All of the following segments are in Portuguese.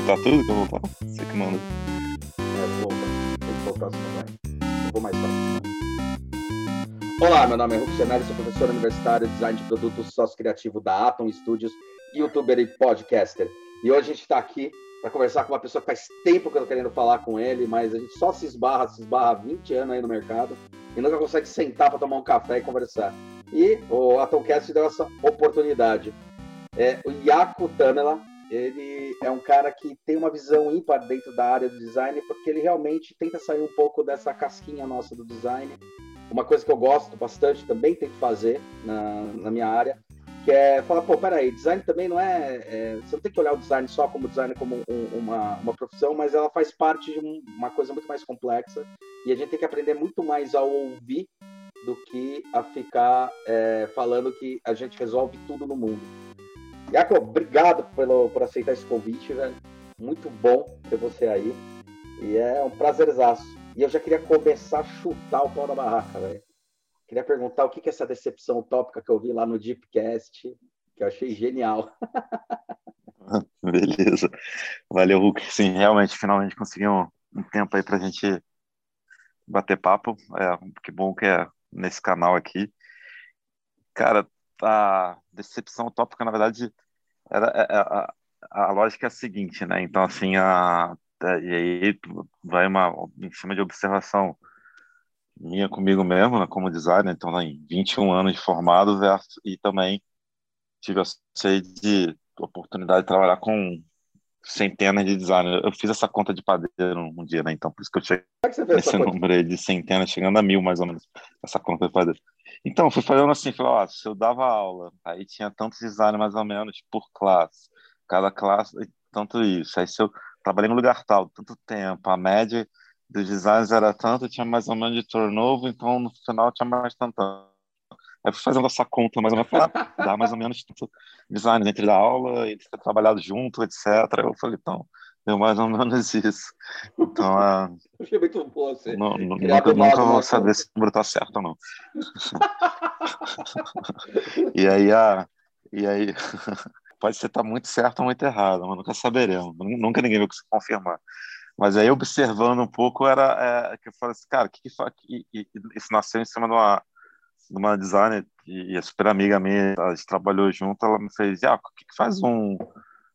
voltar tudo? Quer voltar? Você que manda. É, vou voltar. Tem que voltar, senão vai. Eu vou mais fácil. Olá, meu nome é Rufo Senari, sou professor universitário de design de produtos sócio criativo da Atom Studios, youtuber e podcaster. E hoje a gente está aqui para conversar com uma pessoa que faz tempo que eu tô querendo falar com ele, mas a gente só se esbarra, se esbarra há 20 anos aí no mercado e nunca consegue sentar para tomar um café e conversar. E o Atomcast deu essa oportunidade. É, o Yaku Tamela, ele é um cara que tem uma visão ímpar dentro da área do design, porque ele realmente tenta sair um pouco dessa casquinha nossa do design uma coisa que eu gosto bastante, também que fazer na, na minha área, que é falar, pô, peraí, design também não é, é, Você não tem que olhar o design só como design como um, uma, uma profissão, mas ela faz parte de um, uma coisa muito mais complexa e a gente tem que aprender muito mais a ouvir do que a ficar é, falando que a gente resolve tudo no mundo. Jacob, obrigado pelo, por aceitar esse convite, velho. Muito bom ter você aí. E é um prazerzaço. E eu já queria começar a chutar o pau da barraca, velho. Queria perguntar o que, que é essa decepção utópica que eu vi lá no Deepcast, que eu achei genial. Beleza. Valeu, Hulk. Sim, realmente, finalmente conseguimos um tempo aí para a gente bater papo. É, que bom que é nesse canal aqui. Cara, a decepção utópica, na verdade, era, a, é, é, a, a lógica é a seguinte, né? Então, assim, a, Tá, e aí vai uma em cima de observação minha comigo mesmo, né, como designer, então né, em 21 anos de formado versus, e também tive a sede de oportunidade de trabalhar com centenas de designers. Eu fiz essa conta de padeiro um dia, né? Então, por isso que eu cheguei que nesse número aí de centenas, chegando a mil, mais ou menos, essa conta de padeiro. Então, fui fazendo assim, falei, ó, se eu dava aula, aí tinha tantos designers mais ou menos por classe, cada classe, tanto isso. Aí se eu trabalhei no lugar tal, tanto tempo, a média dos designs era tanto, tinha mais ou menos de turnover, então no final tinha mais tanto. Aí fui fazendo essa conta mais ou menos, dá mais ou menos tanto design entre da aula e ter trabalhado junto, etc. Eu falei, então, deu mais ou menos isso. Então, é, achei muito bom você. Não, nunca, nunca vou saber se o número tá certo ou não. e aí, a, e aí pode ser estar tá muito certo ou muito errado, mas nunca saberemos. Nunca ninguém vai conseguir confirmar. Mas aí, observando um pouco, era é, que eu falei assim, cara, que, que, que, isso nasceu em cima de uma, de uma designer e a super amiga minha, a gente trabalhou junto, ela me fez, ah, o que, que faz um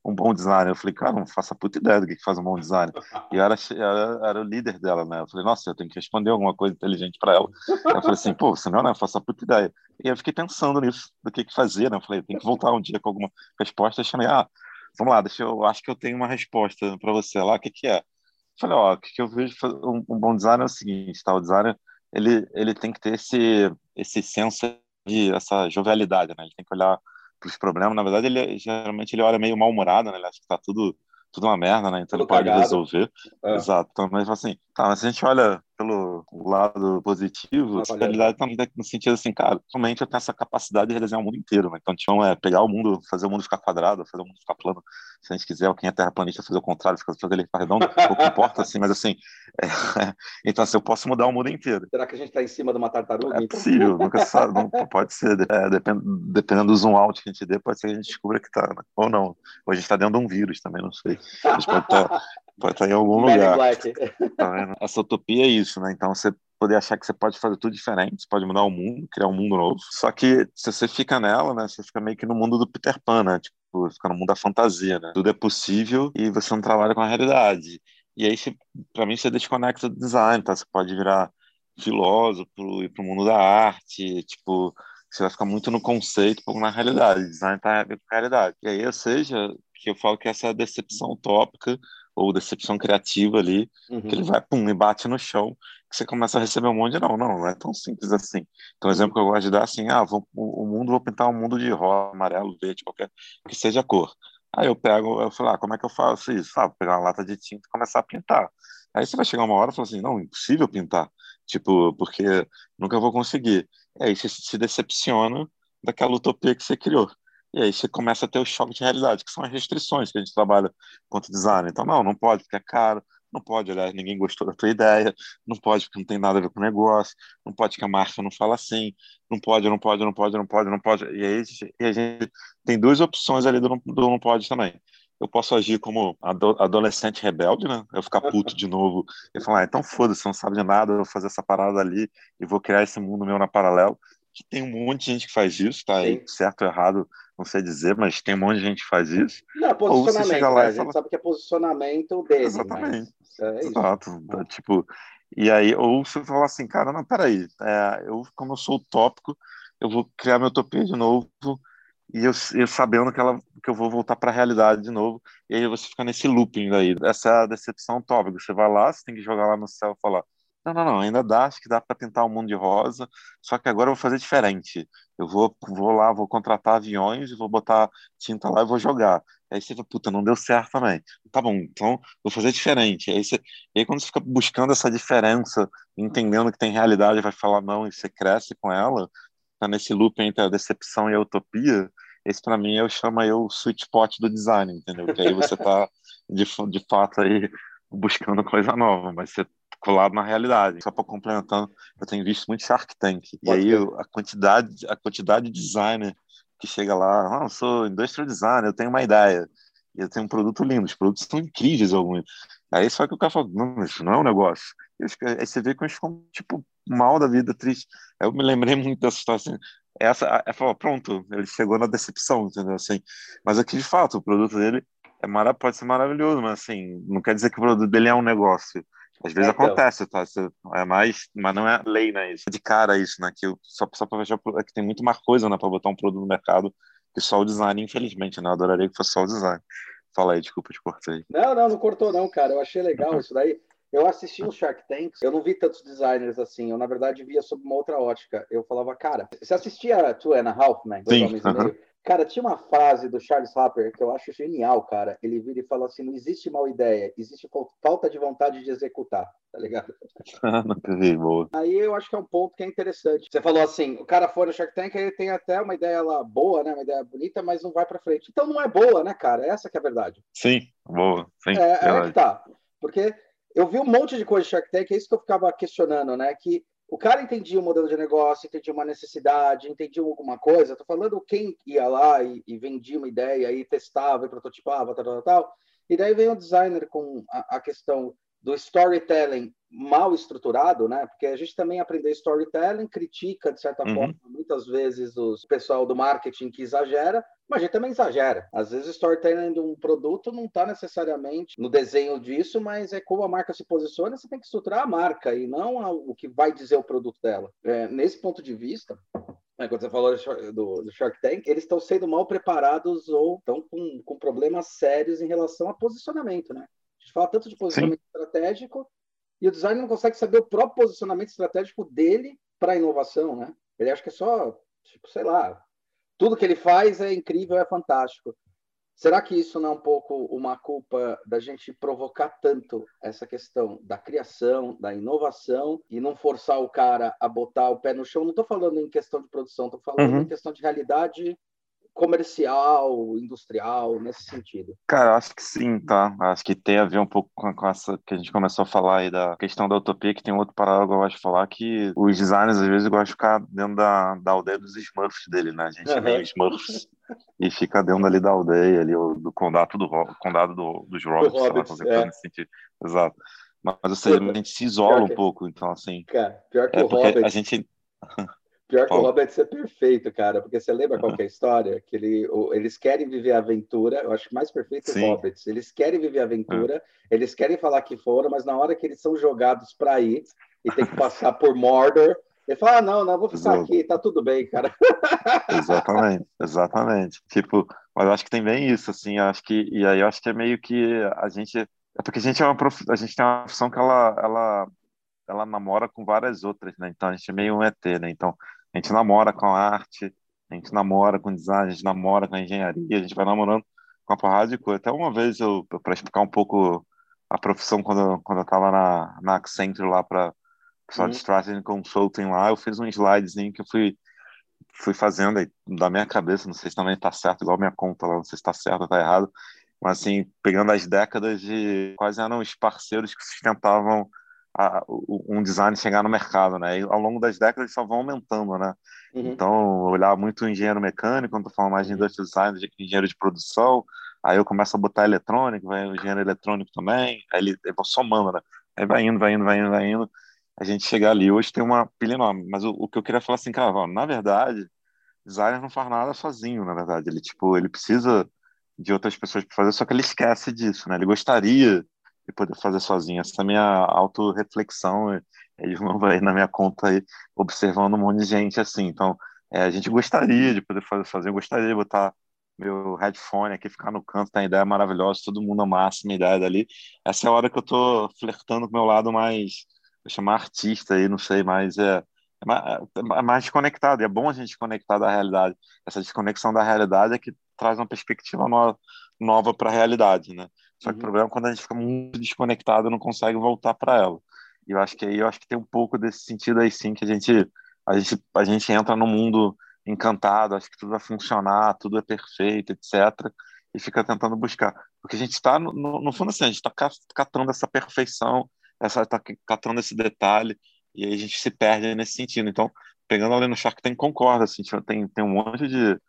um bom designer. Eu falei, cara, não faço a puta ideia do que faz um bom designer. E eu era, era, era, o líder dela, né? Eu falei, nossa, eu tenho que responder alguma coisa inteligente para ela. Eu falei assim, pô, você não, né? Eu faço a puta ideia. E eu fiquei pensando nisso, do que, que fazer, né? Eu falei, tem que voltar um dia com alguma resposta. Eu chamei, ah, vamos lá, deixa eu, acho que eu tenho uma resposta para você lá, o que, que é? Eu falei, ó, o que, que eu vejo um, um bom designer é o seguinte, tá? O designer, ele, ele tem que ter esse, esse senso de, essa jovialidade, né? Ele tem que olhar os problemas. Na verdade, ele geralmente ele olha meio mal-humorado, né? Ele acha que está tudo tudo uma merda, né? Então tudo ele pode cagado. resolver. É. Exato. Então, mas assim, tá, mas se a gente olha pelo lado positivo, a realidade também tá no sentido assim, cara, realmente eu tenho essa capacidade de redesenhar o mundo inteiro, né? Então, tinha é pegar o mundo, fazer o mundo ficar quadrado, fazer o mundo ficar plano. Se a gente quiser, quem é terraplanista fazer o contrário, fazer ele ficar redondo, pouco importa, assim, mas assim, é, então assim, eu posso mudar o mundo inteiro. Será que a gente está em cima de uma tartaruga? É então? possível, nunca sabe, não, pode ser, é, depend, dependendo do zoom out que a gente dê, pode ser que a gente descubra que tá, né? ou não. Ou a gente está dentro de um vírus também, não sei. A gente pode estar tá Pode estar em algum lugar. Tá? Essa utopia é isso, né? Então você poder achar que você pode fazer tudo diferente, você pode mudar o mundo, criar um mundo novo. Só que se você fica nela, né? Você fica meio que no mundo do Peter Pan, né? Tipo, fica no mundo da fantasia, né? Tudo é possível e você não trabalha com a realidade. E aí, para mim, você desconecta do design, tá? Você pode virar filósofo e para o mundo da arte, tipo, você vai ficar muito no conceito, pouco na realidade. Design tá com a realidade. E aí, ou seja, que eu falo que essa decepção utópica ou decepção criativa ali, uhum. que ele vai, pum, e bate no chão, que você começa a receber um monte de não, não, não é tão simples assim. Então, o exemplo que eu gosto de dar assim, ah, vou, o mundo, vou pintar um mundo de rosa, amarelo, verde, qualquer que seja a cor. Aí eu pego, eu falo, ah, como é que eu faço isso? Ah, vou pegar uma lata de tinta e começar a pintar. Aí você vai chegar uma hora e falar assim, não, impossível pintar, tipo, porque nunca vou conseguir. E aí você se decepciona daquela utopia que você criou. E aí você começa a ter o choque de realidade, que são as restrições que a gente trabalha quanto design. Então, não, não pode porque é caro, não pode, aliás, ninguém gostou da tua ideia, não pode porque não tem nada a ver com o negócio, não pode que a marca não fala assim, não pode, não pode, não pode, não pode, não pode. E aí e a gente tem duas opções ali do, do não pode também. eu posso agir como adolescente rebelde, né? Eu ficar puto de novo e falar, ah, então foda-se, não sabe de nada, eu vou fazer essa parada ali e vou criar esse mundo meu na paralelo. Que tem um monte de gente que faz isso, tá? Aí, certo ou errado, não sei dizer, mas tem um monte de gente que faz isso. Não, posicionamento, lá né? a gente fala... sabe que é posicionamento dele. Exatamente. É Exato. Tá, tipo, e aí, ou você fala assim, cara, não, peraí, é, eu, como eu sou utópico, eu vou criar minha utopia de novo e eu, eu sabendo que, ela, que eu vou voltar para a realidade de novo, e aí você fica nesse looping daí. Essa é a decepção tópica. Você vai lá, você tem que jogar lá no céu e falar: não, não, não, ainda dá, acho que dá para tentar o mundo de rosa, só que agora eu vou fazer diferente. Eu vou, vou lá, vou contratar aviões, vou botar tinta lá e vou jogar. Aí você fala, puta, não deu certo também. Tá bom, então vou fazer diferente. Aí, você, aí quando você fica buscando essa diferença, entendendo que tem realidade, vai falar não e você cresce com ela, tá nesse loop entre a decepção e a utopia, esse para mim eu chamo aí o sweet spot do design, entendeu? Que aí você tá de, de fato aí buscando coisa nova, mas você colado na realidade. Só para complementando, eu tenho visto muito Shark Tank. E aí a quantidade, a quantidade de designer que chega lá, ah, eu sou industrial designer, eu tenho uma ideia. E eu tenho um produto lindo, os produtos são incríveis alguns. Aí só que o cara fala, não, isso não é um negócio. Aí você vê que eles ficam, tipo, mal da vida, triste. Eu me lembrei muito dessa situação. Essa, é falar, pronto, ele chegou na decepção, entendeu? Assim, mas aqui, de fato, o produto dele é mara, pode ser maravilhoso, mas assim, não quer dizer que o produto dele é um negócio. Às vezes é, então. acontece, tá? É mais, mas não é lei, né? Isso. De cara isso, né? Que só, só para fechar, é que tem muito mais coisa, né? Para botar um produto no mercado que só o design, infelizmente, né? Eu adoraria que fosse só o design. Fala aí, desculpa, te cortei. Não, não, não cortou não, cara. Eu achei legal uhum. isso daí. Eu assisti os Shark Tanks, eu não vi tantos designers assim, eu na verdade via sob uma outra ótica. Eu falava, cara, você assistia Two and a Half Men? Sim. Uh -huh. Cara, tinha uma frase do Charles Harper que eu acho genial, cara. Ele vira e fala assim: não existe mal ideia, existe falta de vontade de executar, tá ligado? Boa. Aí eu acho que é um ponto que é interessante. Você falou assim: o cara foi no Shark Tank, ele tem até uma ideia lá boa, né? Uma ideia bonita, mas não vai para frente. Então não é boa, né, cara? Essa que é a verdade. Sim, boa. Sim, é, é que tá. Porque eu vi um monte de coisa de Shark Tank, é isso que eu ficava questionando, né? Que o cara entendia o modelo de negócio, entendia uma necessidade, entendia alguma coisa. Estou falando quem ia lá e, e, vendia uma ideia e testava e prototipava, tal, tal, tal. E daí vem o designer com a, a questão do storytelling mal estruturado, né? Porque a gente também aprendeu storytelling, critica de certa uhum. forma muitas vezes o pessoal do marketing que exagera, mas a gente também exagera. Às vezes o storytelling de um produto não está necessariamente no desenho disso, mas é como a marca se posiciona, você tem que estruturar a marca e não o que vai dizer o produto dela. É, nesse ponto de vista, né, quando você falou do, do, Shark Tank, eles estão sendo mal preparados ou estão com, com problemas sérios em relação a posicionamento, né? gente fala tanto de posicionamento Sim. estratégico e o designer não consegue saber o próprio posicionamento estratégico dele para a inovação, né? Ele acha que é só, tipo, sei lá, tudo que ele faz é incrível, é fantástico. Será que isso não é um pouco uma culpa da gente provocar tanto essa questão da criação, da inovação e não forçar o cara a botar o pé no chão? Não estou falando em questão de produção, estou falando uhum. em questão de realidade comercial, industrial, nesse sentido? Cara, acho que sim, tá? Acho que tem a ver um pouco com, com essa que a gente começou a falar aí da questão da utopia, que tem outro parágrafo que eu gosto de falar, que os designers às vezes gostam de ficar dentro da, da aldeia dos Smurfs dele, né? A gente uhum. é meio Smurfs e fica dentro ali da aldeia, ali, do condado, do, condado do, dos Roberts, do Hobbits, sei lá, é. nesse sentido. Exato. Mas, ou seja, a gente se isola que... um pouco, então, assim... Cara, pior que é o Hobbit... A gente... Pior que o Hobbit é perfeito, cara, porque você lembra qual é a história? Que ele, o, eles querem viver a aventura, eu acho que mais perfeito é o Hobbits. Eles querem viver a aventura, é. eles querem falar que foram, mas na hora que eles são jogados para ir e tem que passar por Mordor, ele fala: ah, não, não, vou ficar Exato. aqui, tá tudo bem, cara. Exatamente, exatamente. Tipo, mas eu acho que tem bem isso, assim, acho que, e aí eu acho que é meio que a gente. É porque a gente é uma prof... a gente tem uma profissão que ela, ela, ela namora com várias outras, né? Então a gente é meio um ET, né? Então a gente namora com a arte, a gente namora com design, a gente namora com a engenharia, a gente vai namorando com a porrada de coisa. Até uma vez, eu para explicar um pouco a profissão, quando, quando eu estava na, na Accenture lá para pessoal uhum. de Strategy Consulting lá, eu fiz um slidezinho que eu fui, fui fazendo aí, da minha cabeça, não sei se também está certo, igual minha conta lá, não sei se está certo ou está errado, mas assim, pegando as décadas de quais eram os parceiros que sustentavam a, um design chegar no mercado, né? E ao longo das décadas só vão aumentando, né? Uhum. Então, olhar muito o engenheiro mecânico, quando estou falando mais de uhum. industrial design, de engenheiro de produção, Aí eu começo a botar eletrônico, vai o engenheiro eletrônico também, aí ele, ele vai somando, né? Aí vai indo, vai indo, vai indo, vai indo, a gente chegar ali. Hoje tem uma pilha enorme, mas o, o que eu queria falar assim, cara, na verdade, designer não faz nada sozinho, na verdade. Ele, tipo, ele precisa de outras pessoas para fazer, só que ele esquece disso, né? Ele gostaria de poder fazer sozinho. Essa é a minha autorreflexão, ele não vai na minha conta aí observando um monte de gente assim. Então, é, a gente gostaria de poder fazer sozinho, gostaria de botar meu headphone aqui, ficar no canto, tem ideia maravilhosa, todo mundo amassa minha ideia dali. Essa é a hora que eu tô flertando com o meu lado mais, vou chamar artista aí, não sei, mas é, é mais desconectado. E é bom a gente conectar da realidade. Essa desconexão da realidade é que traz uma perspectiva nova, nova para a realidade, né? Só que uhum. o problema é quando a gente fica muito desconectado não consegue voltar para ela. E eu acho que aí eu acho que tem um pouco desse sentido aí sim que a gente a gente a gente entra no mundo encantado, acho que tudo vai funcionar, tudo é perfeito, etc. E fica tentando buscar, porque a gente está no, no, no, fundo assim, a gente está catando essa perfeição, essa está catando esse detalhe e aí a gente se perde nesse sentido. Então, pegando ali no Shark Tank, concorda, assim, tem tem um monte de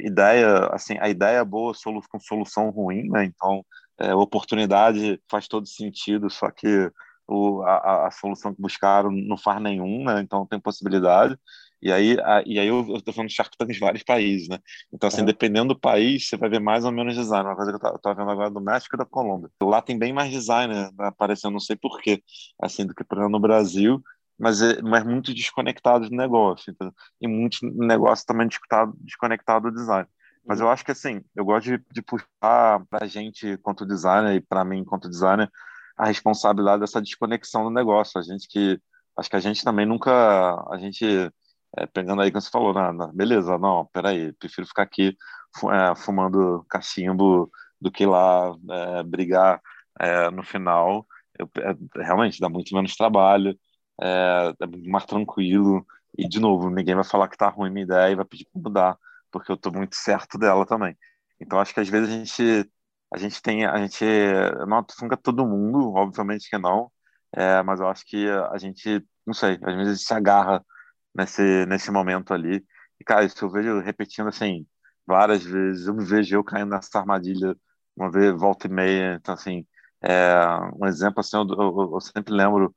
ideia, assim, a ideia é boa solu com solução ruim, né? Então, é, oportunidade faz todo sentido, só que o, a, a, solução que buscaram não faz nenhum, né? Então tem possibilidade. E aí, a, e aí eu, estou falando de Shark Tank em vários países, né? Então, assim, é. dependendo do país, você vai ver mais ou menos design. Uma coisa que eu estou vendo agora do México e da Colômbia. Lá tem bem mais design né? aparecendo, não sei porquê, assim, do que, por exemplo, no Brasil mas é, mas muito desconectado do negócio. Então, e muito negócio também desconectado do design. Mas eu acho que, assim, eu gosto de, de puxar para a gente, quanto designer, e para mim, quanto designer, a responsabilidade dessa desconexão do negócio. A gente que. Acho que a gente também nunca. A gente. É, pegando aí que você falou, né, beleza, não, peraí, prefiro ficar aqui é, fumando cachimbo do que lá é, brigar é, no final. Eu, é, realmente dá muito menos trabalho é, é mais tranquilo. E, de novo, ninguém vai falar que tá ruim minha ideia e vai pedir para mudar, porque eu tô muito certo dela também. Então, acho que às vezes a gente, a gente tem, a gente não funga todo mundo, obviamente que não, é, mas eu acho que a gente, não sei, às vezes se agarra nesse, nesse momento ali. E, cara, isso eu vejo repetindo assim, várias vezes, eu me vejo eu caindo nessa armadilha uma vez, volta e meia. Então, assim, é, um exemplo assim, eu, eu, eu sempre lembro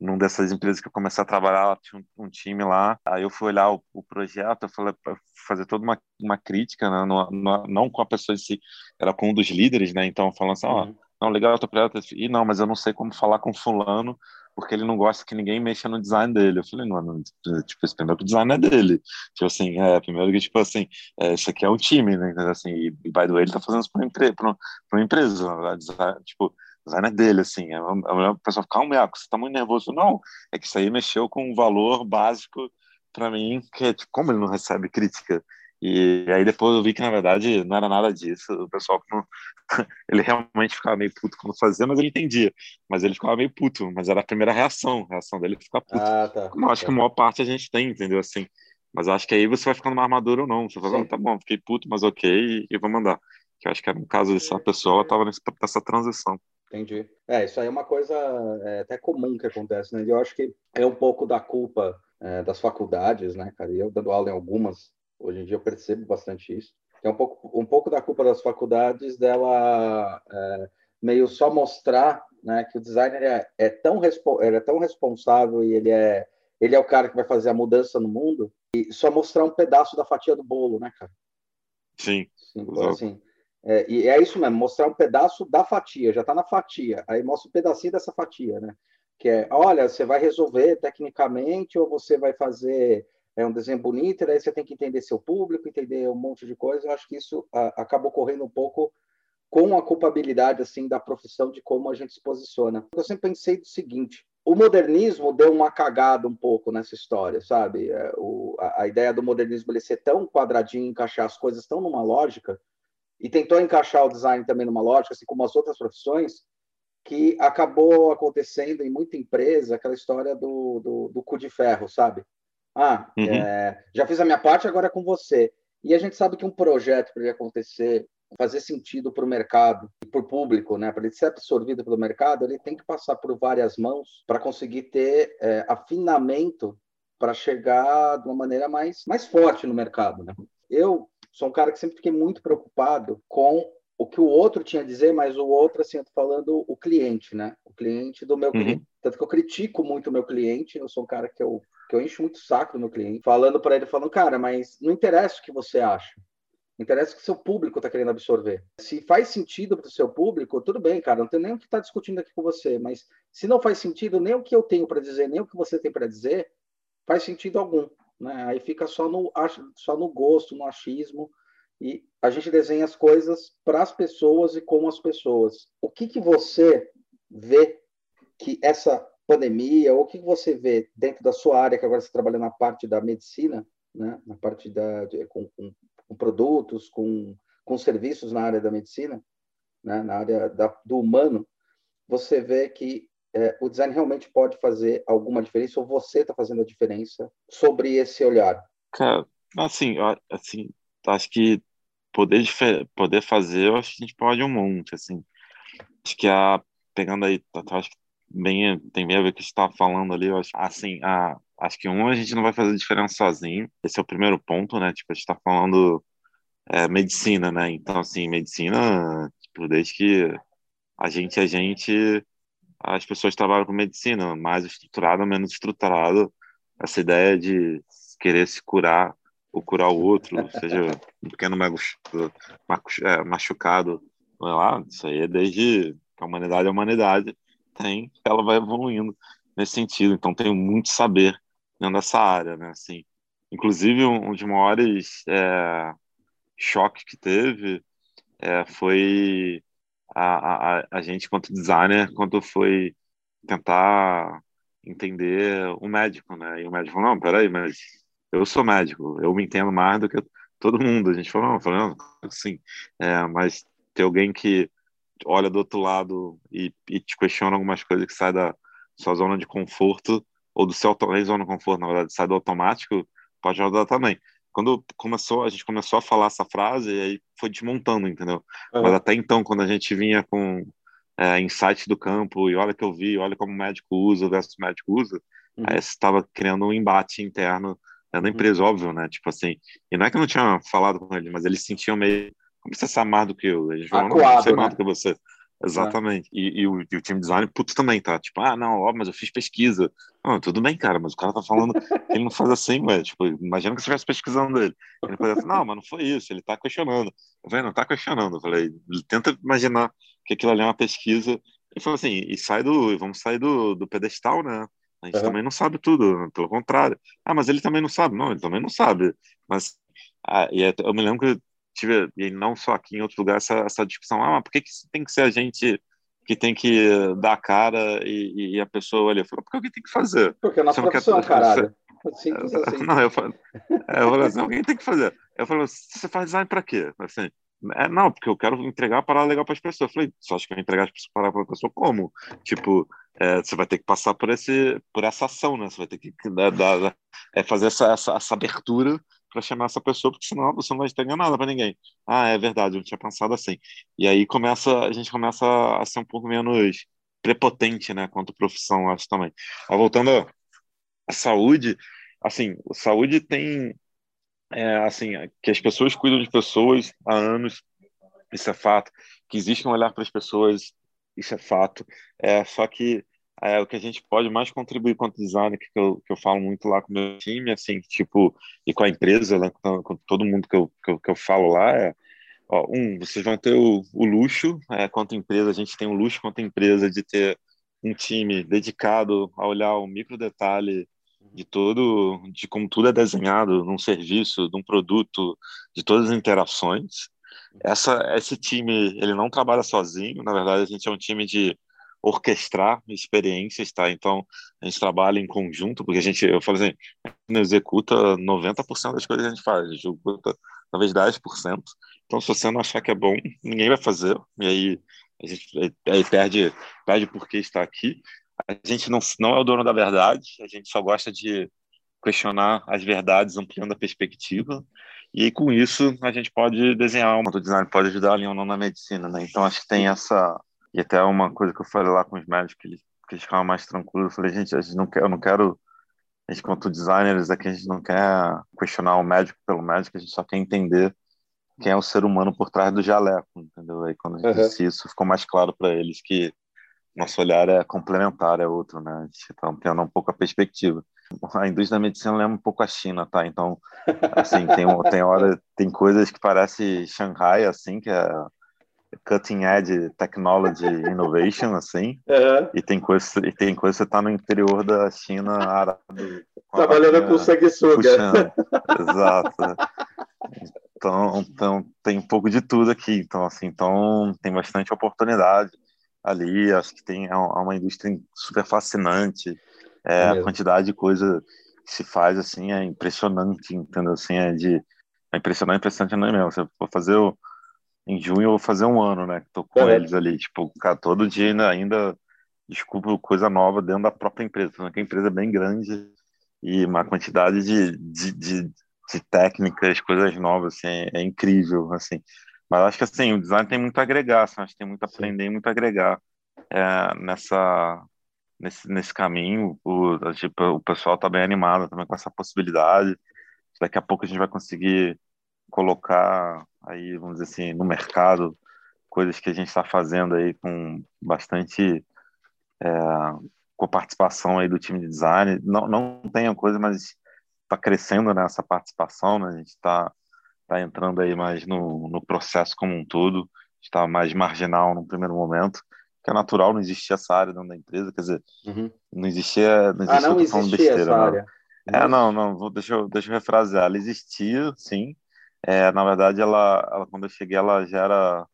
num dessas empresas que eu comecei a trabalhar, tinha um, um time lá, aí eu fui olhar o, o projeto, eu falei fazer toda uma, uma crítica, né, no, não com a pessoa em si, era com um dos líderes, né, então falando assim, ó, uhum. não, legal o teu projeto, e não, mas eu não sei como falar com fulano, porque ele não gosta que ninguém mexa no design dele. Eu falei, não, não tipo, esse primeiro design é dele. Tipo assim, é, primeiro que, tipo assim, é, isso aqui é um time, né, assim, e, by the way, ele tá fazendo isso para uma, uma empresa, tipo, design é dele, assim. É, o pessoal fica, calma, você tá muito nervoso. Não, é que isso aí mexeu com um valor básico para mim, que é, tipo, como ele não recebe crítica? E aí depois eu vi que, na verdade, não era nada disso. O pessoal, não... ele realmente ficava meio puto quando fazia, mas ele entendia. Mas ele ficava meio puto, mas era a primeira reação. A reação dele é ficar puto. Ah, tá. Como eu acho tá. que a maior parte a gente tem, entendeu? Assim, mas acho que aí você vai ficando mais armadura ou não. Você fala, ah, tá bom, fiquei puto, mas ok, e, e vou mandar. Que eu acho que era um caso dessa pessoa, ela estava nessa transição. Entendi. É, isso aí é uma coisa é, até comum que acontece, né? Eu acho que é um pouco da culpa é, das faculdades, né, cara? E eu dando aula em algumas, hoje em dia eu percebo bastante isso. É um pouco, um pouco da culpa das faculdades dela é, meio só mostrar né, que o designer é, é tão ele é tão responsável e ele é, ele é o cara que vai fazer a mudança no mundo e só mostrar um pedaço da fatia do bolo, né, cara? Sim. Sim então, assim, é, e é isso mesmo, mostrar um pedaço da fatia, já está na fatia, aí mostra um pedacinho dessa fatia, né? Que é, olha, você vai resolver tecnicamente ou você vai fazer é, um desenho bonito, e aí você tem que entender seu público, entender um monte de coisa. Eu acho que isso a, acabou correndo um pouco com a culpabilidade assim da profissão de como a gente se posiciona. Eu sempre pensei do seguinte: o modernismo deu uma cagada um pouco nessa história, sabe? É, o, a, a, ideia do modernismo ele ser tão quadradinho, encaixar as coisas tão numa lógica, e tentou encaixar o design também numa lógica, assim como as outras profissões, que acabou acontecendo em muita empresa aquela história do, do, do cu de ferro, sabe? Ah, uhum. é, já fiz a minha parte, agora é com você. E a gente sabe que um projeto para ele acontecer, fazer sentido para o mercado e para o público, né, para ele ser absorvido pelo mercado, ele tem que passar por várias mãos para conseguir ter é, afinamento para chegar de uma maneira mais, mais forte no mercado. Né? Eu sou um cara que sempre fiquei muito preocupado com o que o outro tinha a dizer, mas o outro, assim, eu tô falando o cliente, né? O cliente do meu uhum. cliente. Tanto que eu critico muito o meu cliente, eu sou um cara que eu, que eu encho muito o saco do meu cliente, falando para ele, falando, cara, mas não interessa o que você acha. Interessa o que seu público está querendo absorver. Se faz sentido para o seu público, tudo bem, cara, não tem nem o que está discutindo aqui com você, mas se não faz sentido, nem o que eu tenho para dizer, nem o que você tem para dizer, faz sentido algum. Né? Aí fica só no, só no gosto, no achismo, e a gente desenha as coisas para as pessoas e com as pessoas. O que, que você vê que essa pandemia, ou o que, que você vê dentro da sua área, que agora você trabalha na parte da medicina, né? na parte da, com, com, com, produtos, com, com serviços na área da medicina, né? na área da, do humano, você vê que é, o design realmente pode fazer alguma diferença, ou você está fazendo a diferença sobre esse olhar? Cara, assim, assim, acho que poder, poder fazer, eu acho que a gente pode um monte, assim. Acho que a, pegando aí, acho que bem, tem bem a ver com o que estava falando ali, eu acho, assim, a, acho que um, a gente não vai fazer diferença sozinho, esse é o primeiro ponto, né, tipo, a gente está falando é, medicina, né, então, assim, medicina, tipo, desde que a gente, a gente, as pessoas trabalham com medicina, mais estruturado, menos estruturado, essa ideia de querer se curar ou curar o outro, seja um pequeno é, machucado, não é lá? Isso aí é desde que a humanidade é a humanidade, tem, ela vai evoluindo nesse sentido. Então, tenho muito saber dentro dessa área, né? Assim, inclusive, um dos maiores é, choques que teve é, foi a, a, a gente, quanto designer, quando foi tentar entender o médico, né? E o médico falou, não, peraí, mas eu sou médico, eu me entendo mais do que todo mundo. A gente falou, não, falou, não, assim, é, mas tem alguém que olha do outro lado e, e, te questiona algumas coisas que sai da sua zona de conforto ou do seu zona de conforto, na verdade, sai do automático, pode ajudar também. Quando começou, a gente começou a falar essa frase, e aí foi desmontando, entendeu? Uhum. Mas até então, quando a gente vinha com é, insight do campo, e olha que eu vi, olha como o médico usa versus o médico usa, uhum. aí você estava criando um embate interno é da empresa, óbvio, né? Tipo assim, e não é que eu não tinha falado com ele, mas eles sentiam meio, como você sabe mais do que eu? Eles falaram, não, eu sei mais né? do que você. Exatamente. É. E, e, o, e, o, time design, puto também, tá? Tipo, ah, não, ó, mas eu fiz pesquisa. Não, tudo bem, cara, mas o cara tá falando que ele não faz assim, ué. Tipo, imagina que você estivesse pesquisando ele. Ele pode assim, não, mas não foi isso, ele tá questionando. Eu falei, não tá questionando. Eu falei, tenta imaginar que aquilo ali é uma pesquisa. Ele falou assim, e sai do, vamos sair do, do pedestal, né? A gente uhum. também não sabe tudo, pelo contrário. Ah, mas ele também não sabe. Não, ele também não sabe. Mas ah, e é, eu me lembro que tive, e não só aqui em outro lugar, essa, essa discussão. Ah, mas por que, que tem que ser a gente que tem que dar a cara e, e a pessoa olha e fala, por que tem que fazer? Porque é nossa profissão, quer, caralho. Assim, assim. Não, eu falo, é, eu falo assim, alguém tem que fazer. Eu falo, você faz design para quê? Assim, é, não, porque eu quero entregar a parada legal para as pessoas. Eu falei, só acho que vai entregar a parada para a pessoa como? Tipo, é, você vai ter que passar por, esse, por essa ação, né? Você vai ter que dar, dar é, fazer essa, essa, essa abertura para chamar essa pessoa, porque senão você não vai entregar nada para ninguém. Ah, é verdade, eu não tinha pensado assim. E aí começa, a gente começa a ser um pouco menos prepotente, né, quanto profissão, acho também. Ah, voltando à saúde, assim, saúde tem, é, assim, que as pessoas cuidam de pessoas há anos, isso é fato, que existe um olhar para as pessoas isso é fato. É, só que é, o que a gente pode mais contribuir quanto designer, que eu, que eu falo muito lá com o meu time, assim, tipo, e com a empresa, né, com, com todo mundo que eu, que eu, que eu falo lá, é, ó, um, vocês vão ter o, o luxo, é, quanto empresa, a gente tem o luxo quanto empresa de ter um time dedicado a olhar o micro detalhe de todo, de como tudo é desenhado num serviço, de um produto, de todas as interações. Essa, esse time, ele não trabalha sozinho, na verdade a gente é um time de orquestrar experiências, tá? Então, a gente trabalha em conjunto, porque a gente, eu falo assim, não executa 90% das coisas que a gente faz, a gente executa talvez 10%. Então, se você não achar que é bom, ninguém vai fazer, e aí a gente aí perde, perde por que está aqui. A gente não, não é o dono da verdade, a gente só gosta de questionar as verdades ampliando a perspectiva. E com isso a gente pode desenhar uma o design pode ajudar ali ou não na medicina, né? Então acho que tem essa e até uma coisa que eu falei lá com os médicos que eles, que eles ficavam mais tranquilos. Eu falei, gente, a gente não quer, eu não quero a gente, quanto designers aqui, a gente não quer questionar o médico pelo médico, a gente só quer entender quem é o ser humano por trás do jaleco, entendeu? Aí quando a gente uhum. disse isso, ficou mais claro para eles que nosso olhar é complementar, é outro, né? A gente está tendo um pouco a perspectiva. A indústria da medicina lembra um pouco a China, tá? Então, assim, tem, tem hora, tem coisas que parece Shanghai, assim, que é cutting edge technology innovation, assim, uhum. e tem coisa e tem coisa que você tá no interior da China árabe. Trabalhando com sanguessuga. Exato. Então, então, tem um pouco de tudo aqui. Então, assim, então tem bastante oportunidade ali. Acho que tem é uma indústria super fascinante. É, é a quantidade de coisa que se faz assim é impressionante, entendeu? Assim, é de é impressionante, impressionante não é mesmo. Você for fazer o, em junho eu vou fazer um ano, né? Que tô com é. eles ali, tipo, cara, todo dia ainda, ainda descubro coisa nova dentro da própria empresa, porque a empresa é bem grande e uma quantidade de, de, de, de técnicas, coisas novas, assim, é, é, incrível, assim. Mas acho que assim, o design tem muito a agregar, assim, acho que tem muito a aprender e muito a agregar é, nessa, nesse, nesse caminho. O, tipo, o pessoal está bem animado também com essa possibilidade. Daqui a pouco a gente vai conseguir colocar aí, vamos dizer assim, no mercado coisas que a gente está fazendo aí com bastante é, com a participação aí do time de design. Não, não tem a coisa, mas está crescendo nessa participação, né? A gente está tá entrando aí mais no, no processo como um todo, está mais marginal no primeiro momento, que é natural, não existia essa área dentro da empresa, quer dizer, uhum. não existia, não existia, ah, não existia besteira, essa área. É, não, não, vou, deixa, eu, deixa eu refrasear, ela existia, sim, é, na verdade, ela, ela, quando eu cheguei, ela já era,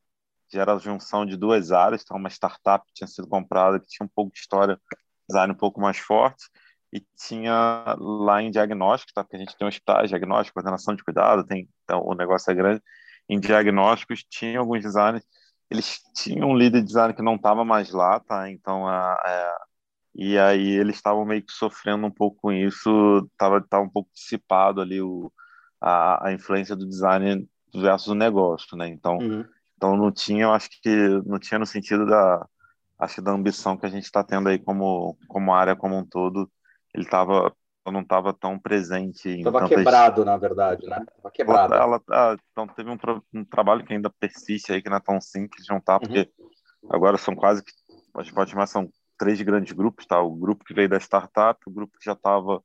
já era a junção de duas áreas, então uma startup tinha sido comprada, que tinha um pouco de história, design um pouco mais forte, e tinha lá em diagnóstico, tá? porque a gente tem hospitais, diagnóstico, coordenação de cuidado, tem, então, o negócio é grande. Em diagnósticos, tinha alguns designers, eles tinham um líder de design que não estava mais lá, tá? Então, a, a, e aí eles estavam meio que sofrendo um pouco com isso, estava tava um pouco dissipado ali o, a, a influência do design versus o negócio, né? Então, uhum. então não tinha, eu acho que não tinha no sentido da acho da ambição que a gente está tendo aí como como área como um todo ele tava não estava tão presente. Estava tantas... quebrado, na verdade, né? Tava quebrado. Ela, ela, então teve um, um, trabalho que ainda persiste aí, que não é tão simples juntar, porque uhum. agora são quase que, a gente pode chamar, são três grandes grupos, tá? O grupo que veio da startup, o grupo que já estava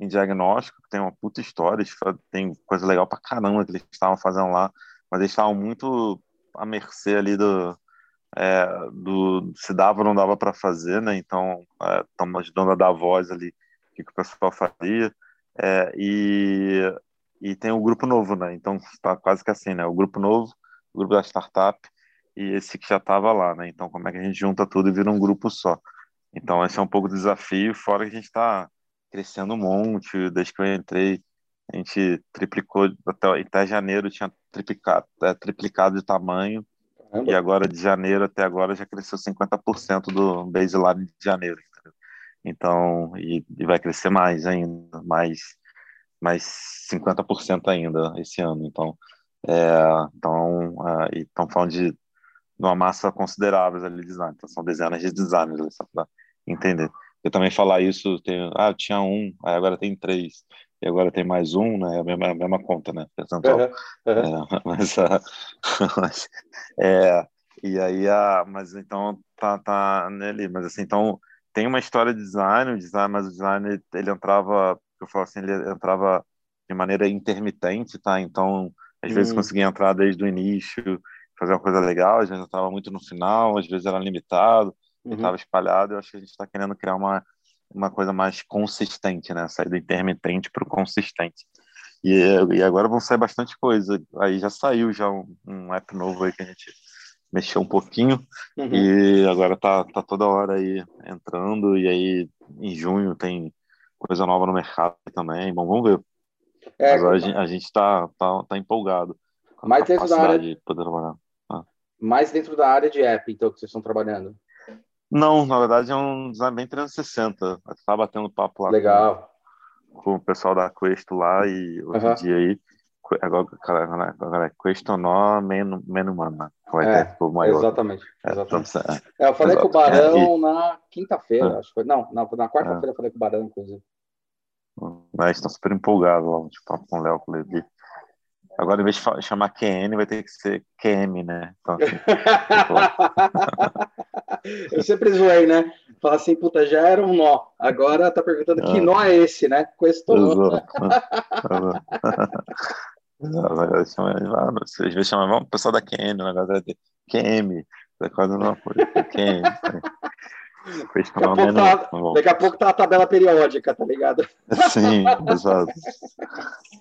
em diagnóstico, que tem uma puta história, tem coisa legal pra caramba que eles estavam fazendo lá, mas eles estavam muito à mercê ali do, é, do se dava ou não dava para fazer, né? Então, estamos é, ajudando a dar voz ali que, que o pessoal faria. É, e, e tem o grupo novo, né? Então está quase que assim, né? O grupo novo, o grupo da startup e esse que já estava lá, né? Então como é que a gente junta tudo e vira um grupo só? Então esse é um pouco o desafio, fora que a gente está crescendo um monte, desde que eu entrei, a gente triplicou, até, até janeiro tinha triplicado, é, triplicado de tamanho, Caramba. e agora de janeiro até agora já cresceu 50% do baseline de janeiro, entendeu? Então, e, e vai crescer mais ainda, mais, mais 50% ainda esse ano. Então, é, então uh, estão falando de, de uma massa considerável ali de design. Então, são dezenas de designers, só para entender. Eu também falar isso, tem, ah, tinha um, aí agora tem três, e agora tem mais um, né? É a mesma, a mesma conta, né? Percentual. Uhum, uhum. É, mas, uh, mas, é, e aí, uh, mas então tá, tá nele, mas assim, então tem uma história de design, o design, mas o design ele entrava, eu falo assim, ele entrava de maneira intermitente, tá? Então, às vezes hum. conseguia entrar desde o início, fazer uma coisa legal, às vezes estava muito no final, às vezes era limitado, uhum. estava espalhado. Eu acho que a gente está querendo criar uma uma coisa mais consistente, né? Sair do intermitente para o consistente. E, e agora vão sair bastante coisa. Aí já saiu já um, um app novo aí que a gente mexeu um pouquinho uhum. e agora tá, tá toda hora aí entrando e aí em junho tem coisa nova no mercado também. Bom, vamos ver. É, Mas a, gente, a gente tá, tá, tá empolgado. Mais dentro da área de poder trabalhar. Ah. Mais dentro da área de app, então, que vocês estão trabalhando. Não, na verdade é um design bem 360. Eu tava batendo papo lá Legal. Com, com o pessoal da Questo lá e outro uhum. dia aí agora, agora, agora questionou menos menos mano é, tipo, maior. exatamente, é, exatamente. É, eu falei com o Barão na quinta-feira acho que foi não, na, na quarta-feira eu falei com o Barão inclusive mas estão super empolgados lá tipo com o Léo com o Levi Agora, em vez de chamar QN, vai ter que ser QM, né? Então, assim, Eu sempre zoei, né? Falar assim, puta, já era um nó. Agora tá perguntando que ah. nó é esse, né? Questionou. Às vezes chama, vamos, pessoal da QM, o negócio é de QM, é quase não foi, QM. Daqui a, pouco tá, daqui a pouco tá a tabela periódica, tá ligado? Sim, exato. exato.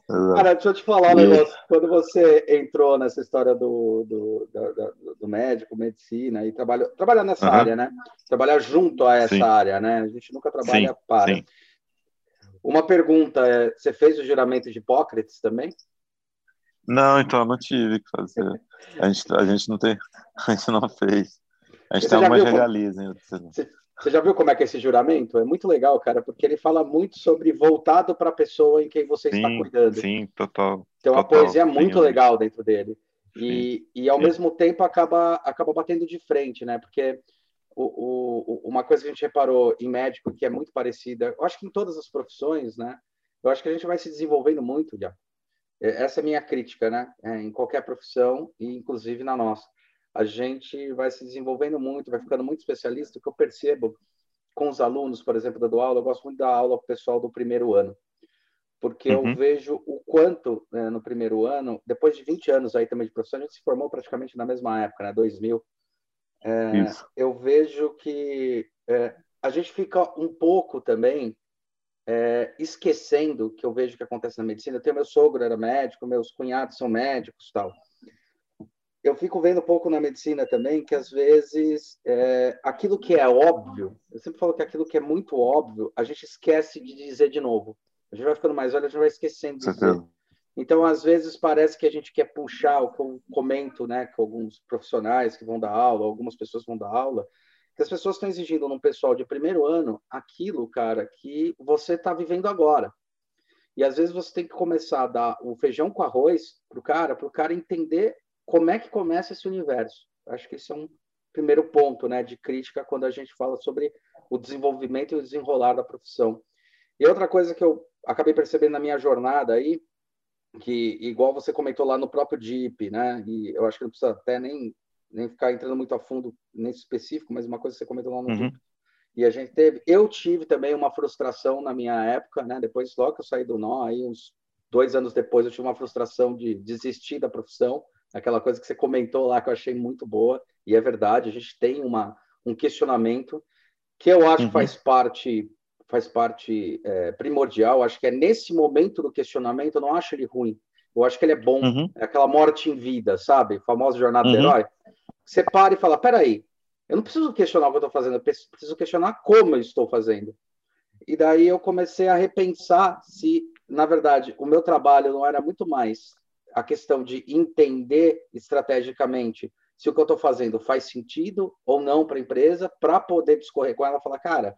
Cara, deixa eu te falar um negócio. Quando você entrou nessa história do, do, do, do médico, medicina, e trabalha, trabalhar nessa uhum. área, né? Trabalhar junto a essa sim. área, né? A gente nunca trabalha sim, para. Sim. Uma pergunta é: você fez o juramento de Hipócrates também? Não, então, não tive que fazer. A gente, a gente não tem, a gente não fez. A gente tem algumas regalias ainda. Você, você já viu como é que é esse juramento? É muito legal, cara, porque ele fala muito sobre voltado para a pessoa em quem você sim, está cuidando. Sim, total. Tem uma total, poesia muito sim, legal dentro dele. E, e ao mesmo tempo acaba, acaba batendo de frente, né? Porque o, o, uma coisa que a gente reparou em médico que é muito parecida, eu acho que em todas as profissões, né? Eu acho que a gente vai se desenvolvendo muito, já. Essa é a minha crítica, né? É, em qualquer profissão, e inclusive na nossa a gente vai se desenvolvendo muito, vai ficando muito especialista. O que eu percebo com os alunos, por exemplo, da aula, eu gosto muito da aula pessoal do primeiro ano, porque uhum. eu vejo o quanto né, no primeiro ano, depois de 20 anos aí também de profissão, a gente se formou praticamente na mesma época, né, 2000. É, eu vejo que é, a gente fica um pouco também é, esquecendo que eu vejo que acontece na medicina. Eu tenho meu sogro era médico, meus cunhados são médicos, tal eu fico vendo um pouco na medicina também que às vezes é, aquilo que é óbvio, eu sempre falo que aquilo que é muito óbvio, a gente esquece de dizer de novo. A gente vai ficando mais velho, a gente vai esquecendo de dizer. Então, às vezes parece que a gente quer puxar o que eu comento, né, com alguns profissionais que vão dar aula, algumas pessoas vão dar aula, que as pessoas estão exigindo num pessoal de primeiro ano aquilo, cara, que você está vivendo agora. E às vezes você tem que começar a dar o feijão com arroz pro cara, pro cara entender como é que começa esse universo? Acho que esse é um primeiro ponto né, de crítica quando a gente fala sobre o desenvolvimento e o desenrolar da profissão. E outra coisa que eu acabei percebendo na minha jornada aí, que igual você comentou lá no próprio DIP, né? E eu acho que não precisa até nem, nem ficar entrando muito a fundo nesse específico, mas uma coisa que você comentou lá no uhum. DIP. E a gente teve, eu tive também uma frustração na minha época, né? Depois logo que eu saí do nó, aí uns dois anos depois eu tive uma frustração de desistir da profissão aquela coisa que você comentou lá que eu achei muito boa, e é verdade, a gente tem uma, um questionamento que eu acho uhum. faz parte faz parte é, primordial, acho que é nesse momento do questionamento, eu não acho ele ruim, eu acho que ele é bom, uhum. é aquela morte em vida, sabe? Famosa jornada uhum. do herói. Você para e fala, peraí, eu não preciso questionar o que eu estou fazendo, eu preciso questionar como eu estou fazendo. E daí eu comecei a repensar se, na verdade, o meu trabalho não era muito mais a questão de entender estrategicamente se o que eu estou fazendo faz sentido ou não para a empresa, para poder discorrer com ela e falar, cara,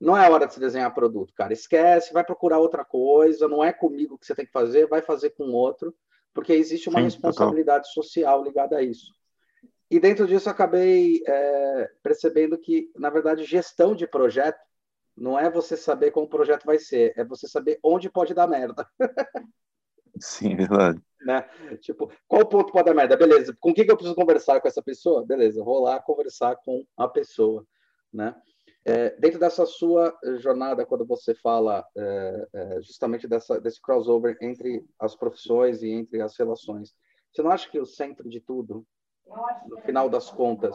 não é hora de se desenhar produto, cara, esquece, vai procurar outra coisa, não é comigo que você tem que fazer, vai fazer com outro, porque existe uma Sim, responsabilidade total. social ligada a isso. E dentro disso acabei é, percebendo que, na verdade, gestão de projeto não é você saber como o projeto vai ser, é você saber onde pode dar merda. Sim, verdade. Né? Tipo, qual o ponto pode dar merda? Beleza, com quem que eu preciso conversar com essa pessoa? Beleza, vou lá conversar com a pessoa, né? É, dentro dessa sua jornada, quando você fala é, é, justamente dessa, desse crossover entre as profissões e entre as relações, você não acha que o centro de tudo, no final das contas,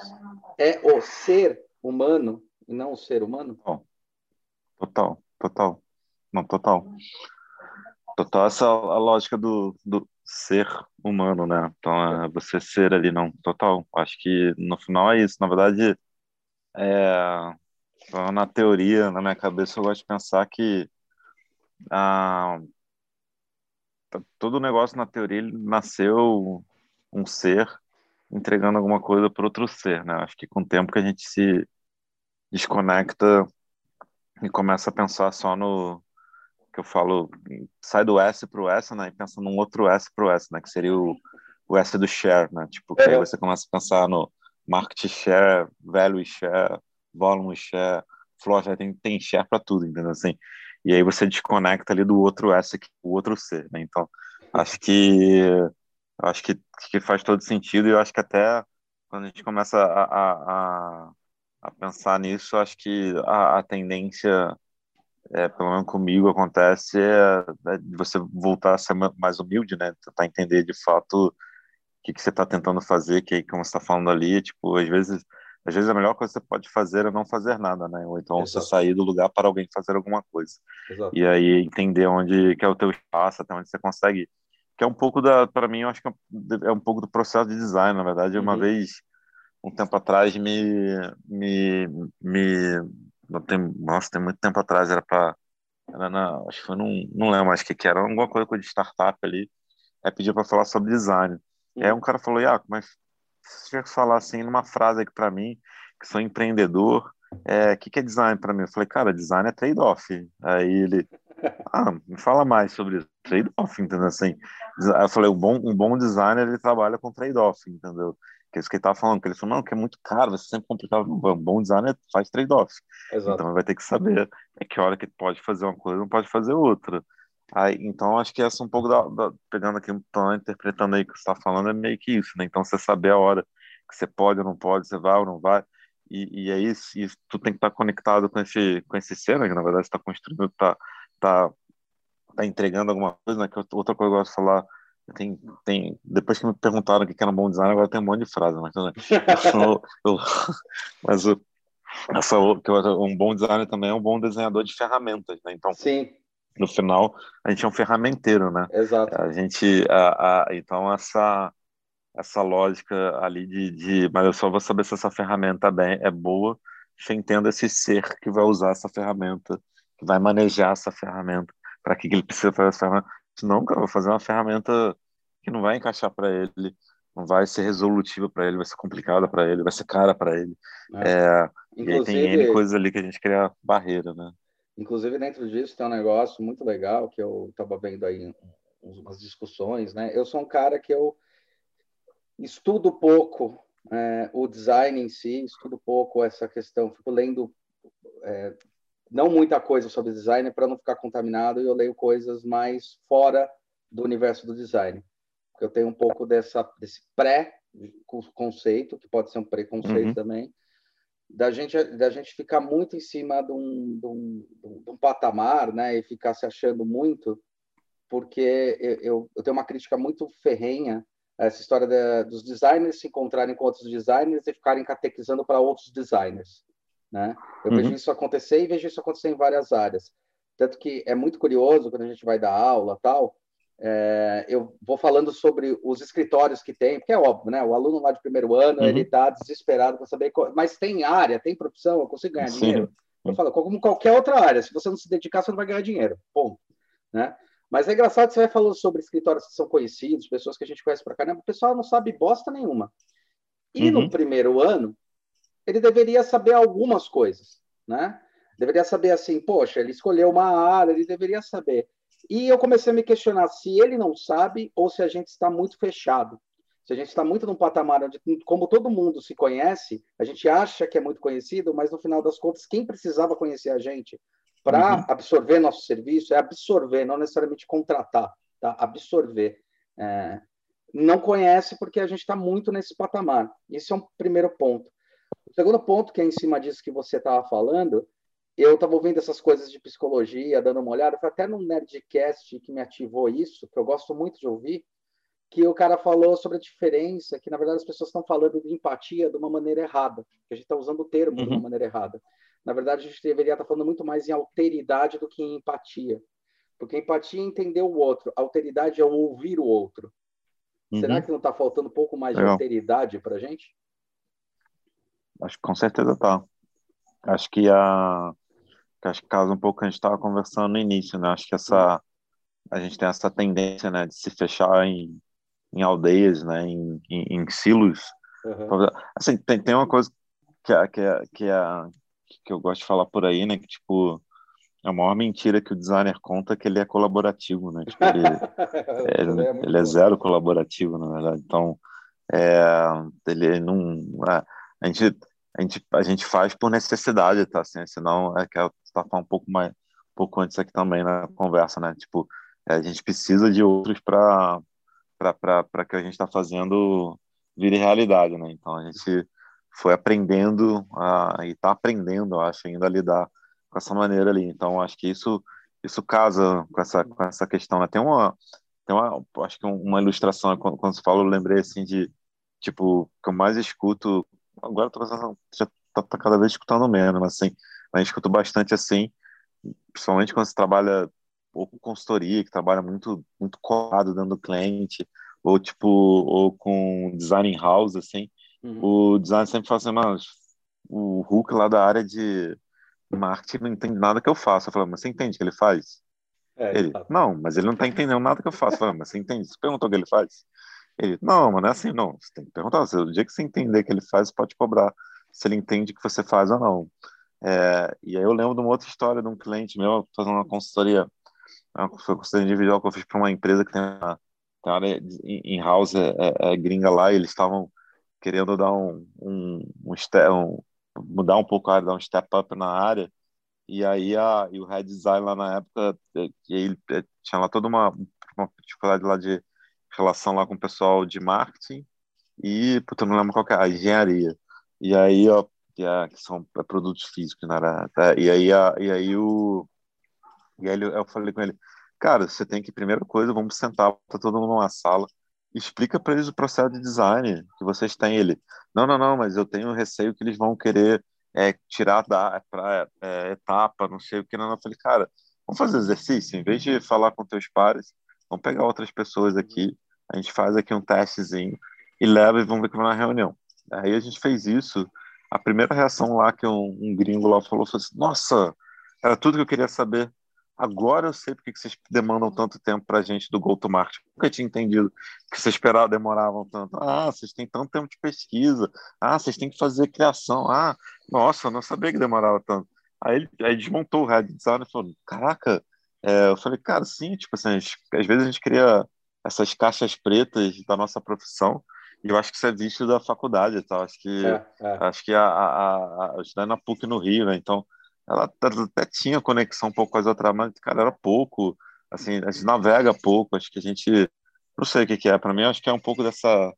é o ser humano e não o ser humano? Total, total, não, total. Total essa a lógica do, do ser humano, né? Então é você ser ali, não, total. Acho que no final é isso. Na verdade, é, na teoria, na minha cabeça, eu gosto de pensar que ah, todo negócio na teoria nasceu um ser entregando alguma coisa para outro ser, né? Acho que com o tempo que a gente se desconecta e começa a pensar só no que eu falo, sai do S para o S, né, e pensa num outro S para o S, né, que seria o, o S do share, né, tipo, que aí é. você começa a pensar no market share, value share, volume share, floor share, tem, tem share para tudo, entendeu, assim, e aí você desconecta ali do outro S, que o outro C, né, então, acho que acho que, que faz todo sentido e eu acho que até quando a gente começa a, a, a, a pensar nisso, acho que a, a tendência, é, pelo menos comigo, acontece é, é de você voltar a ser mais humilde, né? Tentar entender de fato o que, que você está tentando fazer, que como você está falando ali, tipo, às vezes às vezes a melhor coisa que você pode fazer é não fazer nada, né? Ou então Exato. você sair do lugar para alguém fazer alguma coisa. Exato. E aí entender onde que é o teu espaço, até onde você consegue. Que é um pouco da, para mim, eu acho que é um pouco do processo de design, na verdade. Uhum. Uma vez, um tempo atrás, me, me, me, tem, nossa, tem muito tempo atrás, era para, era na, acho que foi num, não lembro mais o que que era, alguma coisa de startup ali. Aí pediu para falar sobre design. E aí um cara falou, ah, mas se que falar assim numa frase aqui para mim, que sou empreendedor, é, o que, que é design para mim? Eu falei, cara, design é trade-off. Aí ele, ah, me fala mais sobre. Trade-off, entendeu? Assim, eu falei, um bom, um bom designer, ele trabalha com trade-off, entendeu? Que é isso que ele estava falando, que ele falou, não, que é muito caro, vai ser sempre complicado. Um bom designer faz trade-off. Então, vai ter que saber é que hora que pode fazer uma coisa, não pode fazer outra. Aí, então, acho que essa um pouco da, da pegando aqui, então, interpretando aí o que você está falando, é meio que isso, né? Então, você saber a hora que você pode ou não pode, você vai ou não vai, e, e é isso, e tu tem que estar tá conectado com esse, com esse cena, que na verdade está construindo, está tá, tá entregando alguma coisa, né? Que outra coisa que eu gosto de falar, tem, tem, depois que me perguntaram o que era um bom design, agora tem um monte de frase, mas, né? eu, eu, mas o, essa, que um bom designer também é um bom desenhador de ferramentas, né? Então, Sim no final a gente é um ferramenteiro, né? Exato. A gente, a, a, então essa essa lógica ali de, de, mas eu só vou saber se essa ferramenta bem é boa se eu entendo esse ser que vai usar essa ferramenta, que vai manejar essa ferramenta, para que ele precisa fazer essa ferramenta. Senão, cara, vou fazer uma ferramenta que não vai encaixar para ele, não vai ser resolutiva para ele, vai ser complicada para ele, vai ser cara para ele. É. É, e aí tem N coisas ali que a gente cria barreira, né? Inclusive, dentro disso tem um negócio muito legal que eu estava vendo aí umas discussões, né? Eu sou um cara que eu estudo pouco é, o design em si, estudo pouco essa questão, fico lendo é, não muita coisa sobre design para não ficar contaminado e eu leio coisas mais fora do universo do design. Porque eu tenho um pouco dessa, desse pré-conceito, que pode ser um preconceito uhum. também, da gente, da gente ficar muito em cima de um, de, um, de um patamar, né, e ficar se achando muito, porque eu, eu tenho uma crítica muito ferrenha a essa história de, dos designers se encontrarem com outros designers e ficarem catequizando para outros designers, né? Eu uhum. vejo isso acontecer e vejo isso acontecer em várias áreas, tanto que é muito curioso quando a gente vai dar aula tal, é, eu vou falando sobre os escritórios que tem, porque é óbvio, né? O aluno lá de primeiro ano, uhum. ele está desesperado para saber, mas tem área, tem profissão, eu consigo ganhar Sim. dinheiro. Eu falo, como qualquer outra área, se você não se dedicar, você não vai ganhar dinheiro, ponto. Né? Mas é engraçado você vai falando sobre escritórios que são conhecidos, pessoas que a gente conhece para caramba, o pessoal não sabe bosta nenhuma. E uhum. no primeiro ano, ele deveria saber algumas coisas, né? Deveria saber assim, poxa, ele escolheu uma área, ele deveria saber. E eu comecei a me questionar se ele não sabe ou se a gente está muito fechado. Se a gente está muito num patamar onde, como todo mundo se conhece, a gente acha que é muito conhecido, mas no final das contas, quem precisava conhecer a gente para uhum. absorver nosso serviço é absorver, não necessariamente contratar, tá? Absorver. É, não conhece porque a gente está muito nesse patamar. Esse é um primeiro ponto. O segundo ponto, que é em cima disso que você estava falando, eu estava ouvindo essas coisas de psicologia, dando uma olhada, foi até num Nerdcast que me ativou isso, que eu gosto muito de ouvir, que o cara falou sobre a diferença, que na verdade as pessoas estão falando de empatia de uma maneira errada, que a gente está usando o termo uhum. de uma uhum. maneira errada. Na verdade, a gente deveria estar tá falando muito mais em alteridade do que em empatia. Porque empatia é entender o outro, alteridade é ouvir o outro. Uhum. Será que não está faltando um pouco mais Legal. de alteridade para a gente? Acho que com certeza está. Acho que a acho que casa um pouco que a gente estava conversando no início, né? Acho que essa a gente tem essa tendência, né, de se fechar em, em aldeias, né, em, em, em silos. Uhum. Assim, tem, tem uma coisa que é, que é, que é que eu gosto de falar por aí, né, que tipo é a maior mentira que o designer conta que ele é colaborativo, né? Tipo, ele, é, ele, é, ele é zero colaborativo, na verdade. Então, é, ele não. É, a gente a gente, a gente faz por necessidade, tá? Assim, senão é que eu tá falando um pouco mais, um pouco antes aqui também na conversa, né? Tipo, é, a gente precisa de outros para para que a gente está fazendo vire realidade, né? Então a gente foi aprendendo a, e está aprendendo, acho, ainda a lidar com essa maneira ali. Então acho que isso isso casa com essa com essa questão. Né? Tem uma tem uma acho que uma ilustração quando, quando você fala, eu lembrei assim de tipo que eu mais escuto agora tô já tá, tá, cada vez escutando menos, mas assim, mas escuto bastante assim, principalmente quando você trabalha ou com consultoria, que trabalha muito muito colado dentro do cliente, ou tipo, ou com design in house, assim, uhum. o design sempre fala assim, mas o Hulk lá da área de marketing não entende nada que eu faço. Eu falo, mas você entende o que ele faz? É, ele, não, mas ele não está entendendo nada que eu faço. Eu falo, mas você entende? Você perguntou o que ele faz? Ele, não, mas não é assim, não. Você tem que perguntar. O dia que você entender que ele faz, você pode cobrar se ele entende que você faz ou não. É, e aí eu lembro de uma outra história de um cliente meu fazendo uma consultoria, uma consultoria individual que eu fiz para uma empresa que tem uma, tem uma área em house é, é, é, gringa lá, e eles estavam querendo dar um, um, um, step, um, mudar um pouco a área, dar um step up na área, e aí a, e o head design lá na época, é, e ele é, tinha lá toda uma, uma dificuldade lá de relação lá com o pessoal de marketing e, puta, não lembro qual que é, a engenharia. E aí, ó, que, é, que são é, produtos físicos, né? Tá? E aí, a, e aí o e aí eu falei com ele, cara, você tem que primeira coisa, vamos sentar, tá todo mundo numa sala, explica para eles o processo de design que vocês têm. Ele, não, não, não, mas eu tenho receio que eles vão querer é, tirar da pra, é, etapa, não sei o que. Não, não. Eu falei, cara, vamos fazer exercício, em vez de falar com teus pares, vamos pegar outras pessoas aqui, a gente faz aqui um testezinho e leva e vamos ver como é na reunião. Aí a gente fez isso. A primeira reação lá que um, um gringo lá falou foi assim: Nossa, era tudo que eu queria saber. Agora eu sei porque que vocês demandam tanto tempo para a gente do go-to-market. Nunca tinha entendido que vocês esperavam, demoravam tanto. Ah, vocês têm tanto tempo de pesquisa. Ah, vocês têm que fazer criação. Ah, nossa, eu não sabia que demorava tanto. Aí ele aí desmontou o Red Design e falou: Caraca, é, eu falei, cara, sim, tipo assim, gente, às vezes a gente cria essas caixas pretas da nossa profissão e eu acho que isso é visto da faculdade, tá? Acho que é, é. acho que a, a, a, estudei na PUC no Rio, né? Então ela até tinha conexão um pouco com as outras, mas cara era pouco. Assim, a gente navega pouco. Acho que a gente não sei o que, que é. Para mim, acho que é um pouco dessa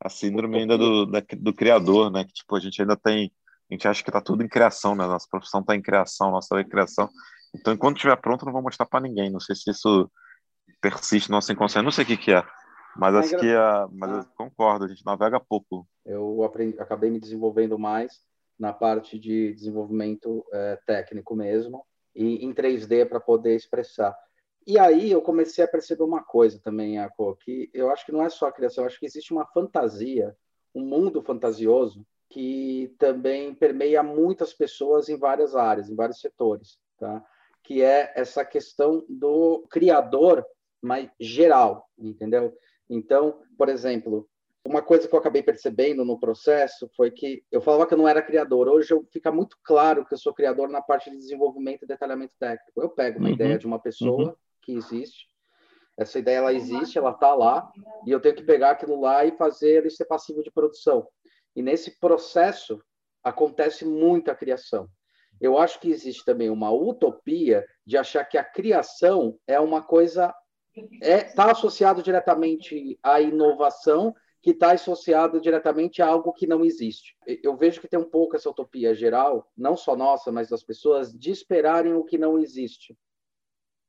a síndrome ainda do, da, do criador, né? Que tipo a gente ainda tem a gente acha que está tudo em criação, né? Nossa profissão está em criação, nossa é criação. Então, enquanto estiver pronto, não vou mostrar para ninguém. Não sei se isso persiste no nosso inconsciente, não sei o que, que é. Mas é acho que é, mas ah. eu concordo, a gente navega pouco. Eu aprendi, acabei me desenvolvendo mais na parte de desenvolvimento é, técnico mesmo, e em 3D para poder expressar. E aí eu comecei a perceber uma coisa também, Aco, que eu acho que não é só a criação, acho que existe uma fantasia, um mundo fantasioso que também permeia muitas pessoas em várias áreas, em vários setores, tá? Que é essa questão do criador, mas geral, entendeu? Então, por exemplo, uma coisa que eu acabei percebendo no processo foi que eu falava que eu não era criador. Hoje eu, fica muito claro que eu sou criador na parte de desenvolvimento e detalhamento técnico. Eu pego uma uhum. ideia de uma pessoa uhum. que existe, essa ideia ela existe, ela está lá, e eu tenho que pegar aquilo lá e fazer ele ser passivo de produção. E nesse processo acontece muita criação. Eu acho que existe também uma utopia de achar que a criação é uma coisa está é, tá associado diretamente à inovação que está associado diretamente a algo que não existe. Eu vejo que tem um pouco essa utopia geral, não só nossa, mas das pessoas, de esperarem o que não existe.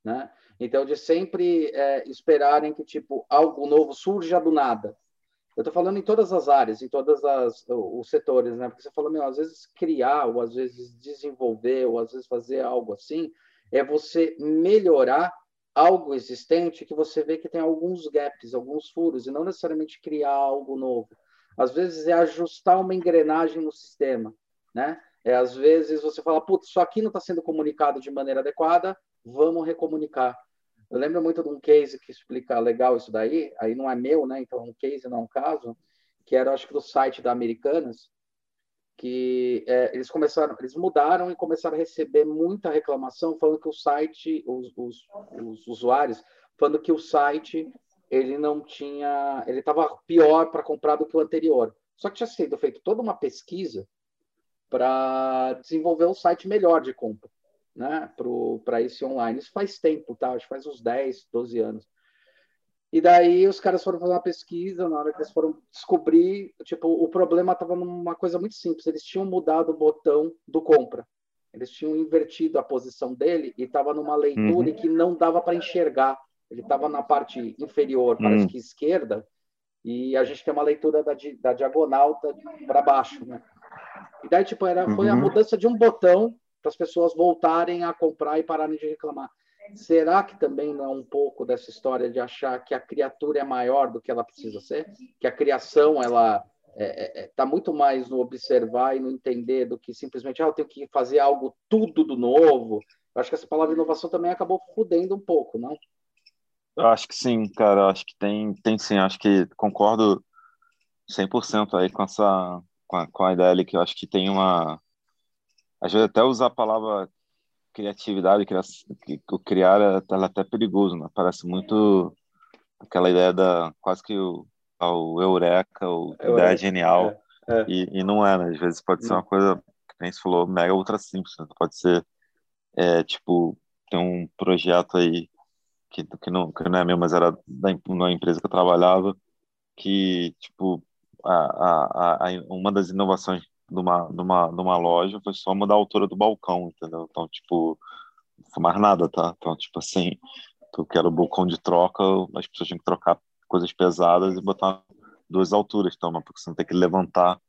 Né? Então, de sempre é, esperarem que tipo algo novo surja do nada. Eu estou falando em todas as áreas, em todos os setores, né? Porque você falou, meu, às vezes criar, ou às vezes desenvolver, ou às vezes fazer algo assim, é você melhorar algo existente que você vê que tem alguns gaps, alguns furos, e não necessariamente criar algo novo. Às vezes é ajustar uma engrenagem no sistema, né? É, às vezes você fala, putz, isso aqui não está sendo comunicado de maneira adequada, vamos recomunicar. Eu lembro muito de um case que explica legal isso daí, aí não é meu, né? Então é um case, não é um caso, que era, acho que, do site da Americanas, que é, eles começaram, eles mudaram e começaram a receber muita reclamação falando que o site, os, os, os usuários, falando que o site ele não tinha, ele estava pior para comprar do que o anterior. Só que tinha sido feito toda uma pesquisa para desenvolver um site melhor de compra, né, para esse online. Isso faz tempo, tá? Acho que faz uns 10, 12 anos. E daí os caras foram fazer uma pesquisa, na hora que eles foram descobrir, tipo, o problema estava numa coisa muito simples, eles tinham mudado o botão do compra. Eles tinham invertido a posição dele e estava numa leitura uhum. que não dava para enxergar. Ele estava na parte inferior, parece uhum. que esquerda, e a gente tem uma leitura da, da diagonal para baixo, né? E daí, tipo, era, foi a uhum. mudança de um botão para as pessoas voltarem a comprar e pararem de reclamar. Será que também não é um pouco dessa história de achar que a criatura é maior do que ela precisa ser? Que a criação, ela está é, é, é, muito mais no observar e no entender do que simplesmente, ah, eu tenho que fazer algo tudo do novo. Eu acho que essa palavra inovação também acabou fudendo um pouco, não? Eu acho que sim, cara. Eu acho que tem, tem sim. Eu acho que concordo 100% aí com essa com a, com a ideia ali que eu acho que tem uma às vezes até usar a palavra criatividade, o criar é, ela é até perigoso, né? Parece muito aquela ideia da quase que o, o eureka, o eureka, ideia genial, é, é. E, e não é, né? Às vezes pode ser uma coisa, que nem você falou, mega ultra simples, né? pode ser, é, tipo, tem um projeto aí que, que, não, que não é meu, mas era da uma empresa que eu trabalhava, que, tipo, a, a, a, uma das inovações de uma, de, uma, de uma loja foi só mudar a altura do balcão, entendeu? Então, tipo, não foi mais nada, tá? Então, tipo assim, tu quer o balcão de troca, as pessoas tinham que trocar coisas pesadas e botar duas alturas, então, porque você não tem que levantar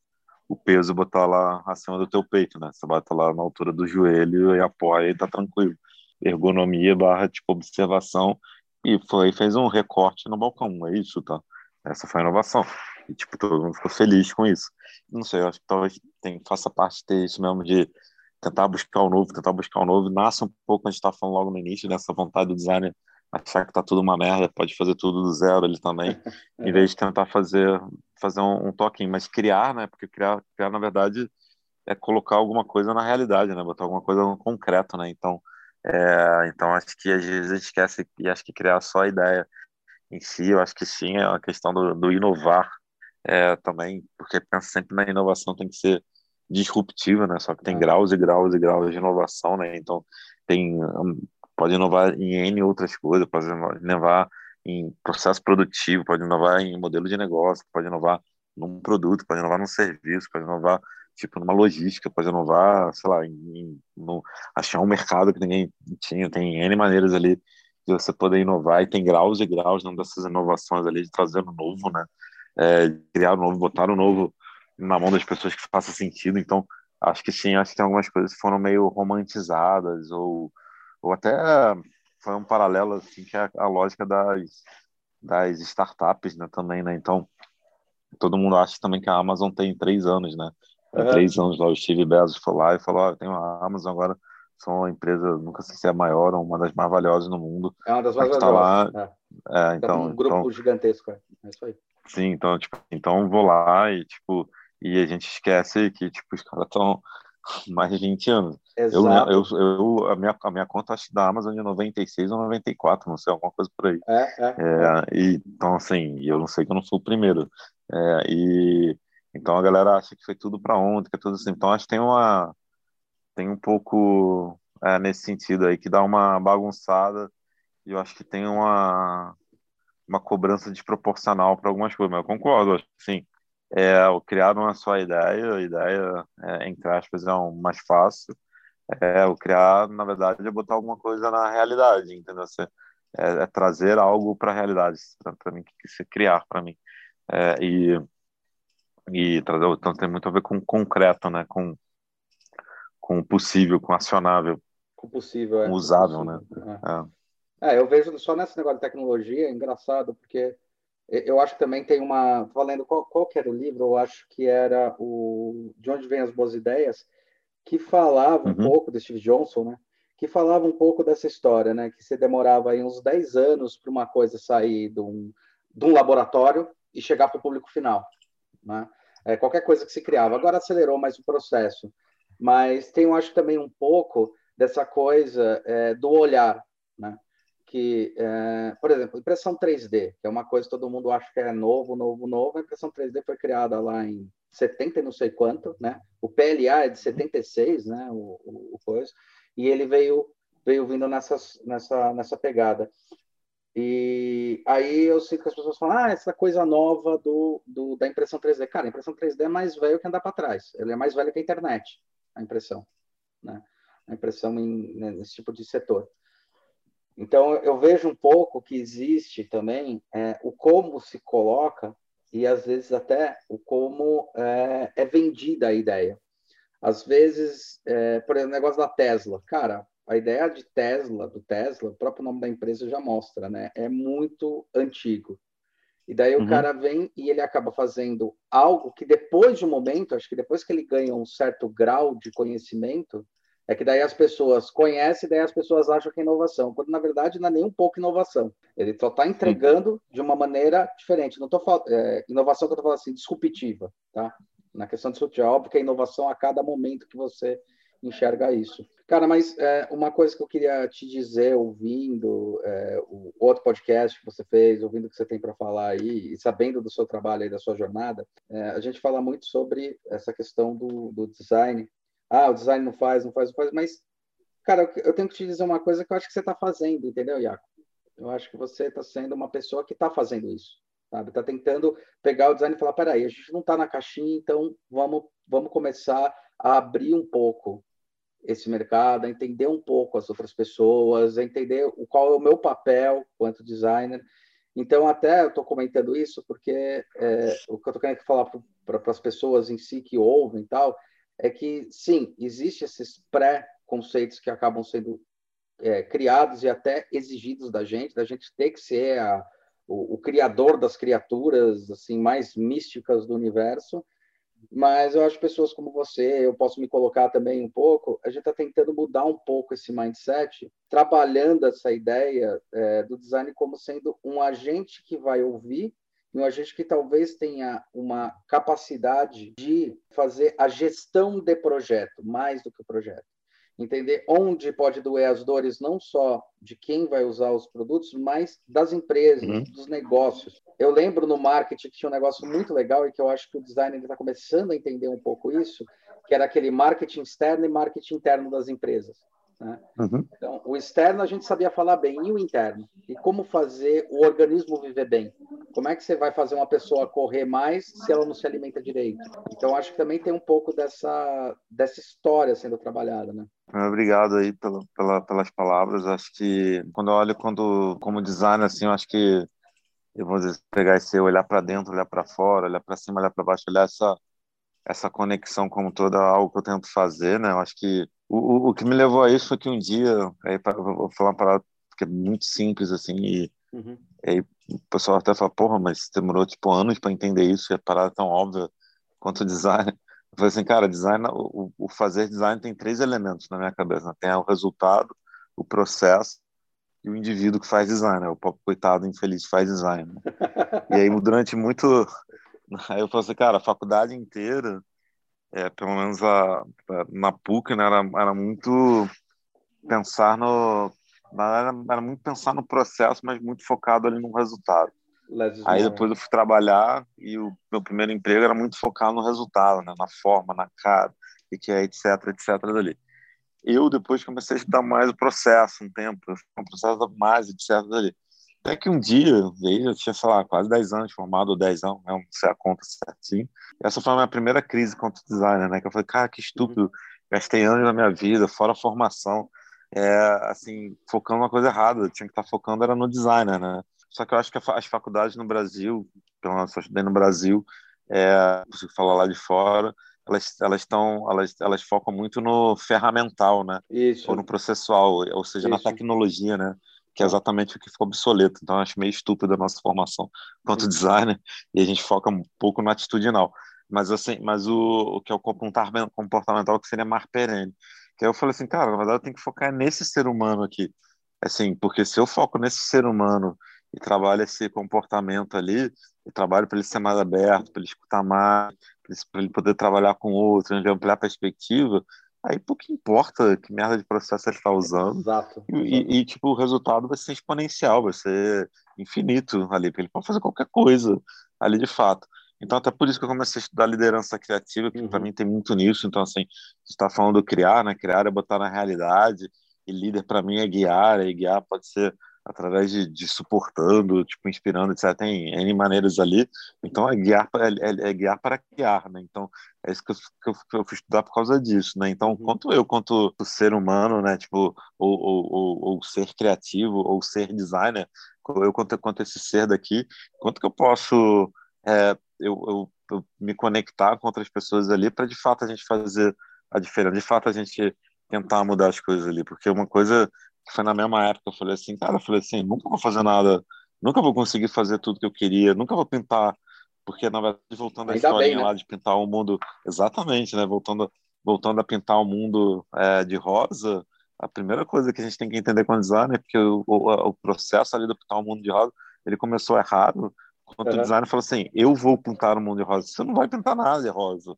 o peso e botar lá acima do teu peito, né? Você bota lá na altura do joelho e apoia e tá tranquilo. Ergonomia barra, tipo, observação e foi, fez um recorte no balcão, é isso, tá? Essa foi a inovação. E, tipo, todo mundo ficou feliz com isso. Não sei, eu acho que talvez tem, faça parte ter isso mesmo de tentar buscar o novo, tentar buscar o novo. Nasce um pouco, a gente estava falando logo no início, dessa vontade do designer achar que tá tudo uma merda, pode fazer tudo do zero ele também, em vez de tentar fazer fazer um, um toquinho, mas criar, né? Porque criar, criar na verdade é colocar alguma coisa na realidade, né? Botar alguma coisa no concreto, né? Então, é, então acho que às vezes a gente esquece e acho que criar só a ideia em si, eu acho que sim, é uma questão do, do inovar é, também, porque pensa sempre na inovação tem que ser disruptiva, né? Só que tem é. graus e graus e graus de inovação, né? Então tem pode inovar em N outras coisas, pode inovar em processo produtivo, pode inovar em modelo de negócio, pode inovar num produto, pode inovar num serviço, pode inovar tipo numa logística, pode inovar, sei lá, em, no, achar um mercado que ninguém tinha, tem N maneiras ali de você poder inovar e tem graus e graus não dessas inovações ali de trazer o novo, né? É, criar o novo, botar o novo na mão das pessoas que faça sentido. Então, acho que sim, acho que tem algumas coisas que foram meio romantizadas ou ou até foi um paralelo assim que é a lógica das das startups, né, também, né? Então, todo mundo acha também que a Amazon tem três anos, né? Uhum. Três anos lá, o Steve Bezos foi lá e falou, ah, tem uma Amazon agora, são uma empresa, nunca sei se é a maior ou uma das mais valiosas no mundo. É uma das mais valiosas. Tá lá, é. é então, um grupo então, gigantesco, é. é isso aí. Sim, então, tipo, então vou lá e, tipo, e a gente esquece que, tipo, os caras estão mais de 20 anos. Eu, eu, eu, a, minha, a minha conta acho da Amazon é 96 ou 94, não sei, alguma coisa por aí. É, é, é. E, então, assim, eu não sei que eu não sou o primeiro. É, e então a galera acha que foi tudo para ontem, que é tudo assim. Então acho que tem uma tem um pouco é, nesse sentido aí que dá uma bagunçada e eu acho que tem uma uma cobrança desproporcional para algumas coisas, mas eu concordo, acho que sim é, o criar uma só ideia, a ideia, é, entre aspas, é um mais fácil. É, o criar, na verdade, é botar alguma coisa na realidade, entendeu? É, é trazer algo para a realidade, para mim, que se criar para mim. É, e, e trazer, então tem muito a ver com concreto, né? Com, com possível, com acionável. Com possível, é. Usável, né? É. é. eu vejo só nesse negócio de tecnologia, é engraçado, porque eu acho que também tem uma. Valendo qual, qual que era o livro? Eu acho que era o De Onde Vêm as Boas Ideias, que falava um uhum. pouco do Steve Johnson, né? Que falava um pouco dessa história, né? Que você demorava aí uns 10 anos para uma coisa sair de um, de um laboratório e chegar para o público final, né? É, qualquer coisa que se criava. Agora acelerou mais o processo. Mas tem, eu acho, também um pouco dessa coisa é, do olhar, né? Que, é, por exemplo, impressão 3D, que é uma coisa que todo mundo acha que é novo, novo, novo. A impressão 3D foi criada lá em 70 e não sei quanto, né? O PLA é de 76, né? O, o, o coisa. E ele veio veio vindo nessas, nessa nessa pegada. E aí eu sinto que as pessoas falam, ah, essa coisa nova do, do da impressão 3D. Cara, a impressão 3D é mais velho que andar para trás. Ele é mais velho que a internet, a impressão. Né? A impressão em, né, nesse tipo de setor. Então, eu vejo um pouco que existe também é, o como se coloca e, às vezes, até o como é, é vendida a ideia. Às vezes, é, por exemplo, o negócio da Tesla. Cara, a ideia de Tesla, do Tesla, o próprio nome da empresa já mostra, né? É muito antigo. E daí uhum. o cara vem e ele acaba fazendo algo que depois de um momento, acho que depois que ele ganha um certo grau de conhecimento, é que daí as pessoas conhecem, daí as pessoas acham que é inovação, quando na verdade não é nem um pouco inovação. Ele só está entregando de uma maneira diferente. Não estou falando é, inovação que eu estou falando assim, disruptiva, tá? Na questão disruptiva, é óbvio que é inovação a cada momento que você enxerga isso. Cara, mas é, uma coisa que eu queria te dizer, ouvindo é, o outro podcast que você fez, ouvindo o que você tem para falar aí, e sabendo do seu trabalho e da sua jornada, é, a gente fala muito sobre essa questão do, do design. Ah, o design não faz, não faz, não faz, mas, cara, eu tenho que te dizer uma coisa que eu acho que você está fazendo, entendeu, Iaco? Eu acho que você está sendo uma pessoa que está fazendo isso sabe? Está tentando pegar o design e falar, peraí, a gente não está na caixinha, então vamos, vamos começar a abrir um pouco esse mercado, a entender um pouco as outras pessoas, a entender qual é o meu papel quanto designer. Então, até eu estou comentando isso porque é, o que eu estou querendo falar para as pessoas em si que ouvem e tal, é que, sim, existe esses pré-conceitos que acabam sendo é, criados e até exigidos da gente, da gente ter que ser a, o, o criador das criaturas assim mais místicas do universo, mas eu acho pessoas como você, eu posso me colocar também um pouco, a gente está tentando mudar um pouco esse mindset, trabalhando essa ideia é, do design como sendo um agente que vai ouvir um agente que talvez tenha uma capacidade de fazer a gestão de projeto, mais do que o projeto entender onde pode doer as dores não só de quem vai usar os produtos, mas das empresas, uhum. dos negócios. Eu lembro no marketing que tinha um negócio muito legal e que eu acho que o designer está começando a entender um pouco isso, que era aquele marketing externo e marketing interno das empresas. Né? Uhum. Então, o externo a gente sabia falar bem, e o interno? E como fazer o organismo viver bem? Como é que você vai fazer uma pessoa correr mais se ela não se alimenta direito? Então, acho que também tem um pouco dessa, dessa história sendo trabalhada, né? Obrigado aí pela, pela, pelas palavras. Acho que quando eu olho quando, como designer, assim, eu acho que eu vou dizer, pegar esse olhar para dentro, olhar para fora, olhar para cima, olhar para baixo, olhar essa essa conexão como toda algo que eu tento fazer, né? Eu acho que o, o, que me levou a isso foi que um dia, aí vou falar uma parada que é muito simples assim e, uhum. Aí o pessoal até fala, porra, mas demorou tipo anos para entender isso, e a parada é tão óbvia quanto o design. Eu falei assim, cara, design, o, o fazer design tem três elementos na minha cabeça, né? tem o resultado, o processo e o indivíduo que faz design, né? o coitado infeliz faz design. Né? E aí durante muito Aí eu falei assim, cara, a faculdade inteira, é, pelo menos a, a, na PUC, né, era, era muito pensar no. Era, era muito pensar no processo, mas muito focado ali no resultado. Aí depois eu fui trabalhar e o meu primeiro emprego era muito focado no resultado, né? na forma, na cara, e que é etc, etc dali. Eu depois comecei a estudar mais o processo, um tempo, um processo mais, etc dali. Até que um dia, veio, eu tinha, sei lá, quase 10 anos formado, ou 10 anos, né, não sei a conta certinho. Essa foi a minha primeira crise contra o designer, né? Que eu falei, cara, que estúpido, uhum. gastei anos da minha vida, fora a formação, é, assim, focando uma coisa errada, eu tinha que estar focando era no designer, né? Só que eu acho que as faculdades no Brasil, pelo menos eu estudei no Brasil, é, consigo falar lá de fora, elas elas estão elas, elas focam muito no ferramental, né? Isso. Ou no processual, ou seja, Isso. na tecnologia, né? que é exatamente o que ficou obsoleto. Então, acho meio estúpido a nossa formação quanto designer, e a gente foca um pouco no atitudinal. Mas, assim, mas o, o que é o comportamental, que seria mais perene. Que aí eu falei assim, cara, na verdade eu tenho que focar nesse ser humano aqui. Assim, porque se eu foco nesse ser humano e trabalho esse comportamento ali, e trabalho para ele ser mais aberto, para ele escutar mais, para ele poder trabalhar com outro, ampliar a perspectiva, Aí pouco importa que merda de processo ele está usando. Exato. E, e, e, tipo, o resultado vai ser exponencial, vai ser infinito ali, porque ele pode fazer qualquer coisa ali de fato. Então, até por isso que eu comecei a estudar liderança criativa, que uhum. para mim tem muito nisso. Então, assim, você está falando criar, né? Criar é botar na realidade, e líder para mim é guiar, e guiar pode ser através de, de, suportando, tipo, inspirando, etc. Tem N maneiras ali. Então, é guiar, é, é, é guiar para guiar, né? Então, é isso que eu, que eu, que eu fui estudar por causa disso, né? Então, uhum. quanto eu, quanto ser humano, né? Tipo, ou, ou, ou, ou ser criativo, ou ser designer, eu quanto, quanto esse ser daqui, quanto que eu posso é, eu, eu, eu, me conectar com outras pessoas ali para, de fato, a gente fazer a diferença, de fato, a gente tentar mudar as coisas ali, porque uma coisa que foi na mesma época, eu falei assim, cara, eu falei assim, nunca vou fazer nada, nunca vou conseguir fazer tudo que eu queria, nunca vou pintar, porque na verdade voltando à historinha né? lá de pintar o mundo, exatamente, né, voltando voltando a pintar o mundo é, de rosa, a primeira coisa que a gente tem que entender com design é porque o, o, o processo ali do pintar o mundo de rosa, ele começou errado, quando uhum. o designer falou assim, eu vou pintar o mundo de rosa, você não vai pintar nada de rosa,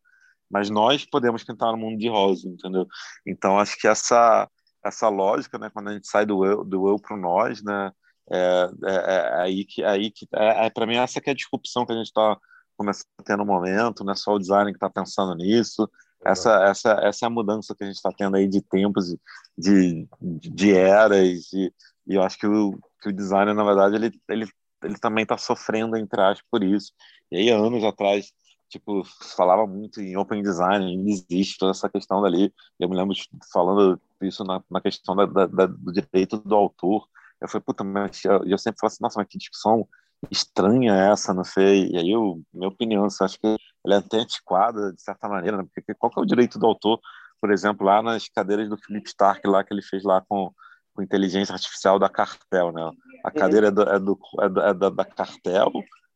mas nós podemos pintar o mundo de rosa, entendeu? Então acho que essa essa lógica, né, quando a gente sai do eu, do eu para o nós, né, é, é, é, aí que, aí que é, é para mim essa que é a disrupção que a gente está começando a ter no momento, não é só o design que está pensando nisso, essa, essa, essa é a mudança que a gente está tendo aí de tempos, de, de, de eras, e, e, eu acho que o, que o designer, na verdade, ele, ele, ele também está sofrendo, entre aspas, por isso. E aí, anos atrás, tipo, falava muito em open design, ainda existe toda essa questão dali. Eu me lembro falando isso na, na questão da, da, da, do direito do autor. Eu falei, puta, mas eu, eu sempre falo assim, nossa, mas que discussão estranha essa, não sei. E aí, eu, minha opinião, eu acho que ela é até antiquada, de certa maneira, né? porque qual que é o direito do autor, por exemplo, lá nas cadeiras do Philip Stark, lá que ele fez lá com, com inteligência artificial da Cartel, né? A cadeira é, do, é, do, é, do, é da, Cartel,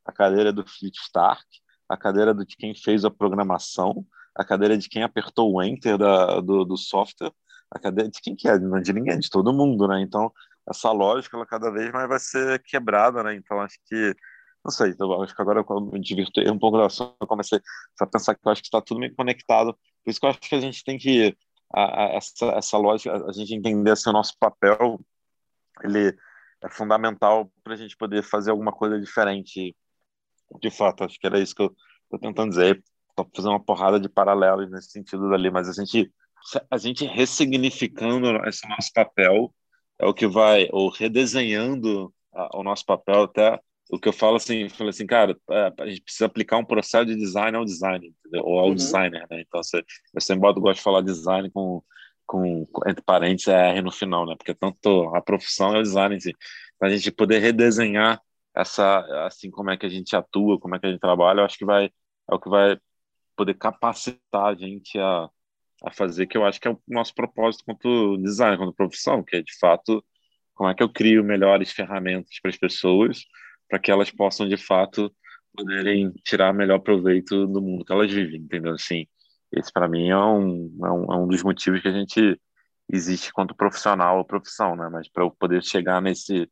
a cadeira é do Philip Stark, a cadeira de quem fez a programação, a cadeira de quem apertou o enter da, do, do software, a cadeira de quem que é? É de ninguém, é de todo mundo, né? Então, essa lógica, ela cada vez mais vai ser quebrada, né? Então, acho que, não sei, então, acho que agora eu me divirtei um pouco da eu comecei a pensar que eu acho que está tudo meio conectado, por isso que eu acho que a gente tem que, a, a, essa, essa lógica, a gente entender assim, o nosso papel, ele é fundamental para a gente poder fazer alguma coisa diferente de fato, acho que era isso que eu estou tentando dizer. Estou fazendo uma porrada de paralelos nesse sentido dali, mas a gente, a gente ressignificando esse nosso papel é o que vai, ou redesenhando a, o nosso papel até o que eu falo assim, eu falo assim, cara, é, a gente precisa aplicar um processo de design ao design, entendeu? ou ao uhum. designer, né? Então, você, eu sempre gosto de falar design com, com, entre parênteses, é R no final, né? Porque tanto a profissão é o design. Para a gente poder redesenhar essa assim como é que a gente atua, como é que a gente trabalha, eu acho que vai é o que vai poder capacitar a gente a, a fazer, que eu acho que é o nosso propósito quanto design, quanto profissão, que é de fato como é que eu crio melhores ferramentas para as pessoas, para que elas possam de fato poderem tirar melhor proveito do mundo que elas vivem, entendeu? Assim, esse para mim é um, é um, é um dos motivos que a gente existe quanto profissional ou profissão, né? Mas para eu poder chegar nesse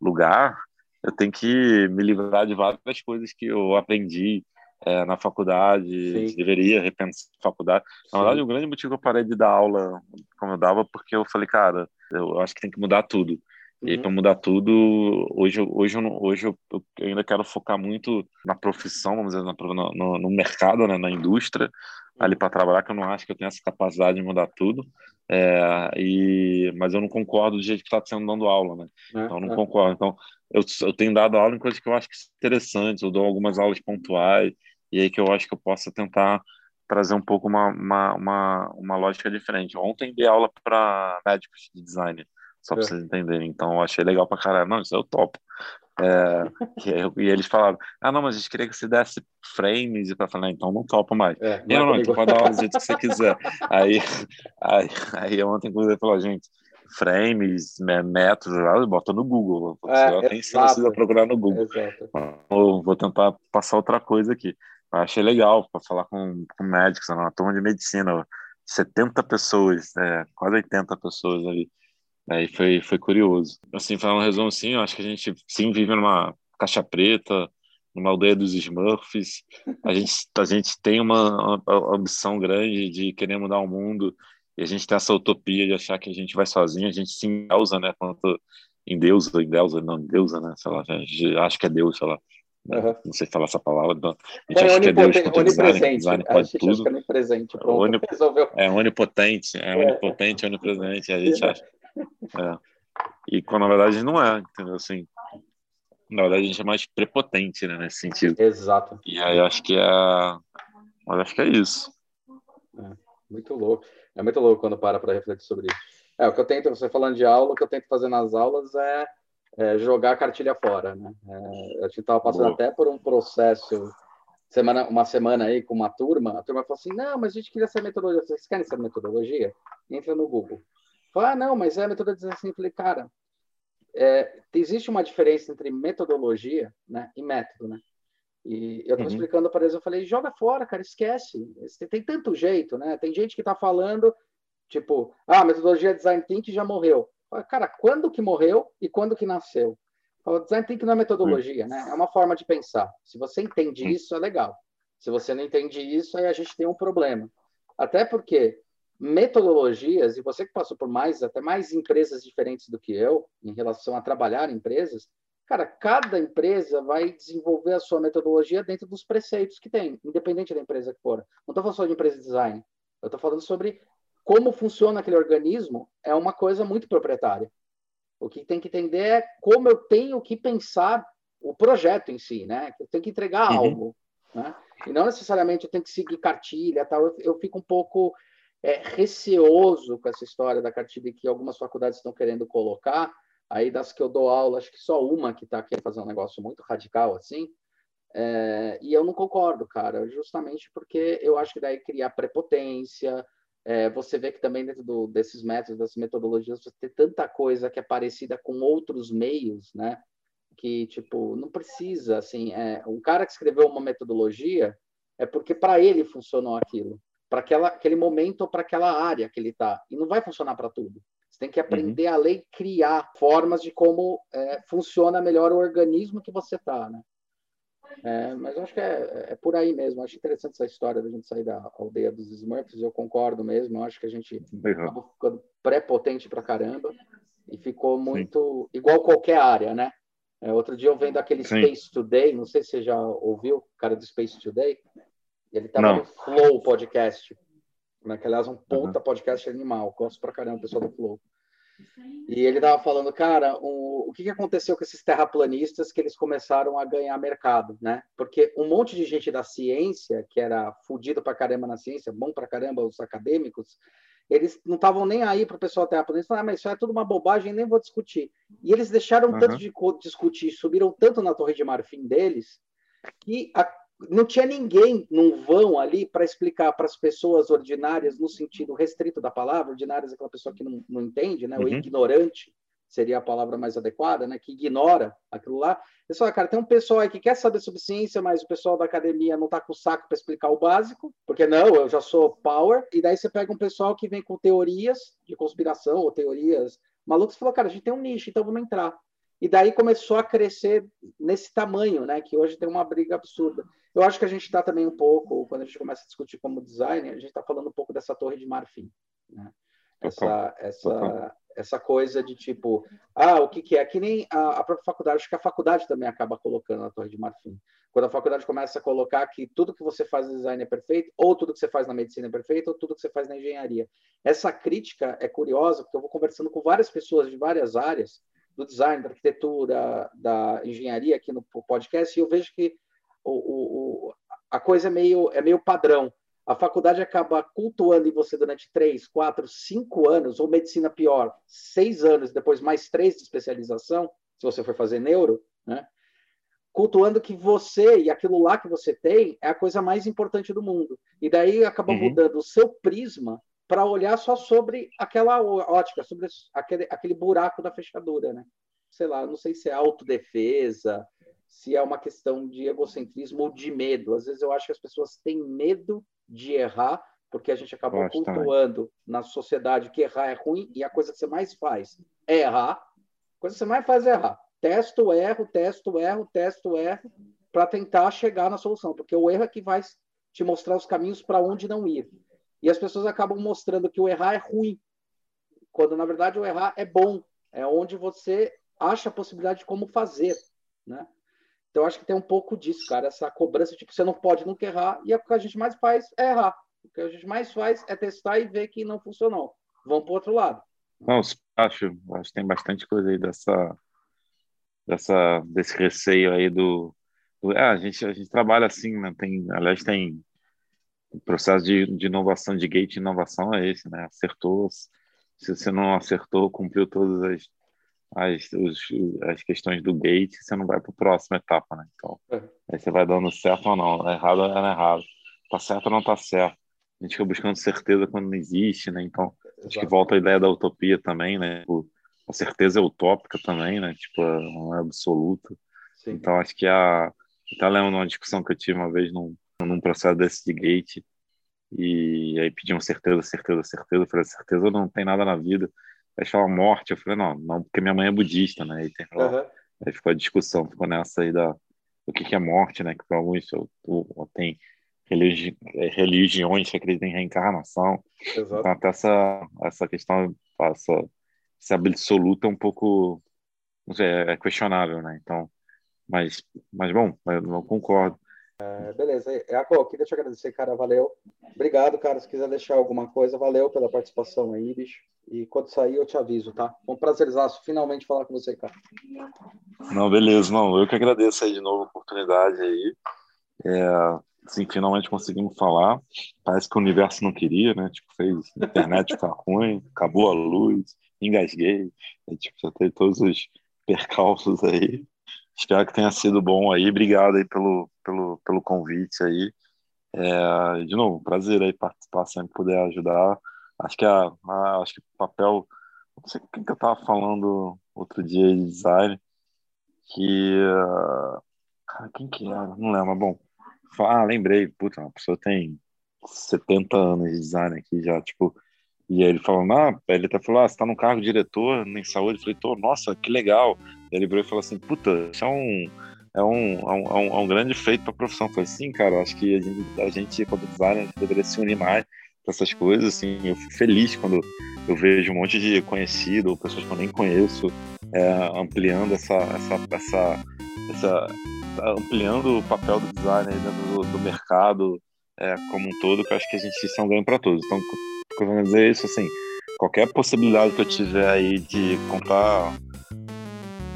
lugar, eu tenho que me livrar de várias coisas que eu aprendi é, na faculdade, deveria repensar a faculdade. Na verdade, o grande motivo que eu parei de dar aula como eu dava, porque eu falei, cara, eu acho que tem que mudar tudo. Uhum. E para mudar tudo, hoje, hoje, hoje eu, eu, ainda quero focar muito na profissão, vamos dizer, no, no, no mercado, né, na indústria, ali para trabalhar, que eu não acho que eu tenho essa capacidade de mudar tudo. É, e, mas eu não concordo do jeito que está sendo dando aula, né? É, então, eu não é. concordo. Então, eu, eu tenho dado aula em coisas que eu acho que são interessantes, eu dou algumas aulas pontuais, e aí que eu acho que eu possa tentar trazer um pouco uma, uma, uma, uma lógica diferente. Ontem dei aula para médicos de design, só para é. vocês entenderem. Então, eu achei legal para caralho. Não, isso eu topo. É, e, e, eles falaram: Ah, não, mas a gente queria que você desse frames e para falar, então não topo mais. É, não, não, então pode dar do jeito que você quiser. aí, aí, aí ontem, inclusive, falou: Gente, frames, né, métodos, bota no Google. É, nem se precisa procurar no Google. Vou, vou tentar passar outra coisa aqui. Eu achei legal para falar com, com médicos, uma turma de medicina, 70 pessoas, é, quase 80 pessoas ali. Aí foi, foi curioso. Assim, falando um resumo, sim, eu acho que a gente sim vive numa caixa preta, numa aldeia dos Smurfs. A gente, a gente tem uma, uma ambição grande de querer mudar o mundo e a gente tem essa utopia de achar que a gente vai sozinho, a gente se endeusa, né? Quanto em Deus, em Deus, não, em Deus, né? Sei lá, acho que é Deus, sei lá. Uhum. Não sei falar essa palavra. Então, a gente é acha que é Deus design, pode a tudo. É onipresente, pronto, Onip... É onipotente, é, é onipotente, onipresente, a gente acha. É. E quando na verdade não é, entendeu? Assim, na verdade a gente é mais prepotente, né, nesse sentido. Exato. E aí acho que é, eu acho que é isso. É, muito louco. É muito louco quando para para refletir sobre isso. É, o que eu tento, você falando de aula, o que eu tento fazer nas aulas é, é jogar a cartilha fora, né? É, eu estava passando Boa. até por um processo semana, uma semana aí com uma turma, a turma falou assim, não, mas a gente queria essa metodologia. Vocês querem essa metodologia? Entra no Google. Fala, ah, não, mas é a metodologia assim. Eu falei, cara, é, existe uma diferença entre metodologia né, e método, né? E eu estava uhum. explicando para eles, eu falei, joga fora, cara, esquece. Tem tanto jeito, né? Tem gente que está falando, tipo, ah, metodologia design thinking já morreu. Cara, quando que morreu e quando que nasceu? O design thinking não é metodologia, né? É uma forma de pensar. Se você entende isso, é legal. Se você não entende isso, aí a gente tem um problema. Até porque metodologias, e você que passou por mais, até mais empresas diferentes do que eu, em relação a trabalhar em empresas, cara, cada empresa vai desenvolver a sua metodologia dentro dos preceitos que tem, independente da empresa que for. Não estou falando só de empresa de design. Eu estou falando sobre como funciona aquele organismo, é uma coisa muito proprietária. O que tem que entender é como eu tenho que pensar o projeto em si, né? Eu tenho que entregar uhum. algo, né? E não necessariamente eu tenho que seguir cartilha, tal. Eu, eu fico um pouco é, receoso com essa história da cartilha que algumas faculdades estão querendo colocar. Aí das que eu dou aula, acho que só uma que está querendo fazer um negócio muito radical assim. É, e eu não concordo, cara, justamente porque eu acho que daí criar prepotência, é, você vê que também dentro do, desses métodos, dessas metodologias, você tem tanta coisa que é parecida com outros meios, né? Que, tipo, não precisa, assim, é, um cara que escreveu uma metodologia é porque para ele funcionou aquilo, para aquele momento ou para aquela área que ele está, e não vai funcionar para tudo. Você tem que uhum. aprender uhum. a ler criar formas de como é, funciona melhor o organismo que você está, né? É, mas acho que é, é, por aí mesmo. Acho interessante essa história da gente sair da aldeia dos Smurfs. Eu concordo mesmo. Eu acho que a gente acabou ficando pré-potente pra caramba e ficou muito Sim. igual qualquer área, né? É, outro dia eu vendo aquele Sim. Space Today, não sei se você já ouviu, o cara do Space Today. Ele estava no Flow Podcast, né, que aliás é um ponta uhum. podcast animal. Gosto pra caramba, o pessoal do Flow. E ele estava falando, cara, o, o que, que aconteceu com esses terraplanistas que eles começaram a ganhar mercado, né? Porque um monte de gente da ciência, que era fudido pra caramba na ciência, bom pra caramba os acadêmicos, eles não estavam nem aí para o pessoal terraplanista, ah, mas isso é tudo uma bobagem, nem vou discutir. E eles deixaram uhum. tanto de discutir, subiram tanto na torre de marfim deles, que a, não tinha ninguém num vão ali para explicar para as pessoas ordinárias, no sentido restrito da palavra, ordinárias é aquela pessoa que não, não entende, né? Uhum. o ignorante seria a palavra mais adequada, né? que ignora aquilo lá. Pessoal, cara, tem um pessoal aí que quer saber sobre ciência, mas o pessoal da academia não está com o saco para explicar o básico, porque não, eu já sou power, e daí você pega um pessoal que vem com teorias de conspiração ou teorias malucas e falou, cara, a gente tem um nicho, então vamos entrar. E daí começou a crescer nesse tamanho, né? Que hoje tem uma briga absurda. Eu acho que a gente está também um pouco, quando a gente começa a discutir como design, a gente está falando um pouco dessa torre de marfim. Né? Essa, essa, essa coisa de tipo, ah, o que, que é? Que nem a, a, própria faculdade, acho que a faculdade também acaba colocando na torre de marfim. Quando a faculdade começa a colocar que tudo que você faz no design é perfeito, ou tudo que você faz na medicina é perfeito, ou tudo que você faz na engenharia. Essa crítica é curiosa, porque eu vou conversando com várias pessoas de várias áreas, do design, da arquitetura, da engenharia aqui no podcast, e eu vejo que o, o, a coisa é meio, é meio padrão. A faculdade acaba cultuando em você durante três, quatro, cinco anos, ou medicina pior, seis anos, depois mais três de especialização, se você for fazer neuro, né? cultuando que você e aquilo lá que você tem é a coisa mais importante do mundo. E daí acaba uhum. mudando o seu prisma para olhar só sobre aquela ótica, sobre aquele, aquele buraco da fechadura, né? Sei lá, não sei se é autodefesa, se é uma questão de egocentrismo ou de medo. Às vezes eu acho que as pessoas têm medo de errar, porque a gente acabou cultuando na sociedade que errar é ruim e a coisa que você mais faz é errar. A coisa que você mais faz é errar. Testo, erro, testo, erro, testo, erro, para tentar chegar na solução, porque o erro é que vai te mostrar os caminhos para onde não ir. E as pessoas acabam mostrando que o errar é ruim, quando na verdade o errar é bom, é onde você acha a possibilidade de como fazer, né? Então, acho que tem um pouco disso, cara, essa cobrança, tipo, você não pode nunca errar, e o que a gente mais faz é errar. O que a gente mais faz é testar e ver que não funcionou. Vamos para o outro lado. Não, Acho, acho que tem bastante coisa aí dessa, dessa desse receio aí do, do é, a gente a gente trabalha assim, né? Tem, aliás, tem o processo de, de inovação de gate inovação é esse, né? Acertou, se você não acertou, cumpriu todas as as, os, as questões do gate, você não vai para a próxima etapa, né? Então, é. aí você vai dando certo ou não, é errado ou não é errado, tá certo ou não tá certo. A gente fica buscando certeza quando não existe, né? Então, Exato. acho que volta a ideia da utopia também, né? Tipo, a certeza é utópica também, né? Tipo, não é absoluta. Sim. Então, acho que a. Eu tá lembro uma discussão que eu tive uma vez num, num processo desse de gate, e aí pediam certeza, certeza, certeza. Eu falei, certeza não tem nada na vida. Aí fala morte. Eu falei, não, não, porque minha mãe é budista, né? Aí, tem, uhum. aí ficou a discussão, ficou nessa aí da o que, que é morte, né? Que para alguns tem religi religiões que acreditam em reencarnação. Exato. Então, até essa, essa questão, essa, essa absoluta é um pouco sei, é questionável, né? Então, mas, mas bom, eu não concordo. É, beleza. Iaco, queria te agradecer, cara. Valeu. Obrigado, cara. Se quiser deixar alguma coisa, valeu pela participação aí, bicho. E quando sair, eu te aviso, tá? Foi um prazerzaço finalmente falar com você, cara. Não, beleza. Não, eu que agradeço aí de novo a oportunidade aí. É, assim, finalmente conseguimos falar. Parece que o universo não queria, né? Tipo, fez a internet ficar ruim, acabou a luz, engasguei. É, tipo, já teve todos os percalços aí. Espero que tenha sido bom aí. Obrigado aí pelo, pelo, pelo convite aí. É, de novo, prazer aí participar, sempre puder ajudar. Acho que a, a acho que o papel, não sei quem que eu estava falando outro dia de design, que cara, quem que era? Não lembro, bom. Ah, lembrei, puta, uma pessoa tem 70 anos de design aqui já, tipo, e aí ele falou, ah, ele até falou, ah, você tá no cargo de diretor em saúde, eu falei, tô, nossa, que legal. Ele virou e falou assim, puta, isso é um, é um, é um, é um, grande feito para a profissão. Eu falei, sim, cara, acho que a gente, a gente quando designer, deveria se unir mais para essas coisas, assim, eu fico feliz quando eu vejo um monte de conhecido ou pessoas que eu nem conheço é, ampliando essa, essa, essa, essa, ampliando o papel do designer dentro do, do mercado é, como um todo, que eu acho que a gente isso é um ganho para todos. Então, eu vou dizer isso, assim, qualquer possibilidade que eu tiver aí de contar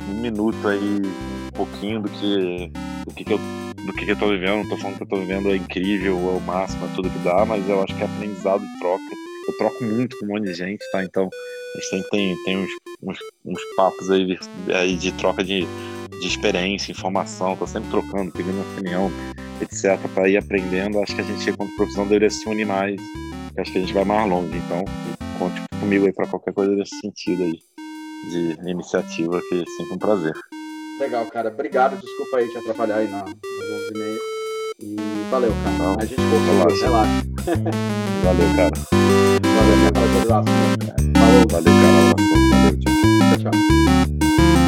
um minuto aí, um pouquinho do que, do que, que eu do que, que eu tô vivendo, não tô falando que eu tô vivendo é incrível, é o máximo, é tudo que dá, mas eu acho que é aprendizado e troca. Eu troco muito com um monte de gente, tá? Então, a gente sempre tem, tem uns, uns, uns papos aí, aí de troca de, de experiência, informação, tô sempre trocando, pedindo opinião, etc, para ir aprendendo. Acho que a gente, quanto profissão, deveria se unir mais, acho que a gente vai mais longe. Então, conte comigo aí para qualquer coisa desse sentido aí, de iniciativa que é sempre um prazer. Legal, cara. Obrigado. Desculpa aí te atrapalhar aí na, nos 11 e meio. E valeu, cara. Não. A gente continua, relaxa. valeu, cara. Valeu, cara. Valeu, cara. Valeu, cara. Valeu, tchau. tchau.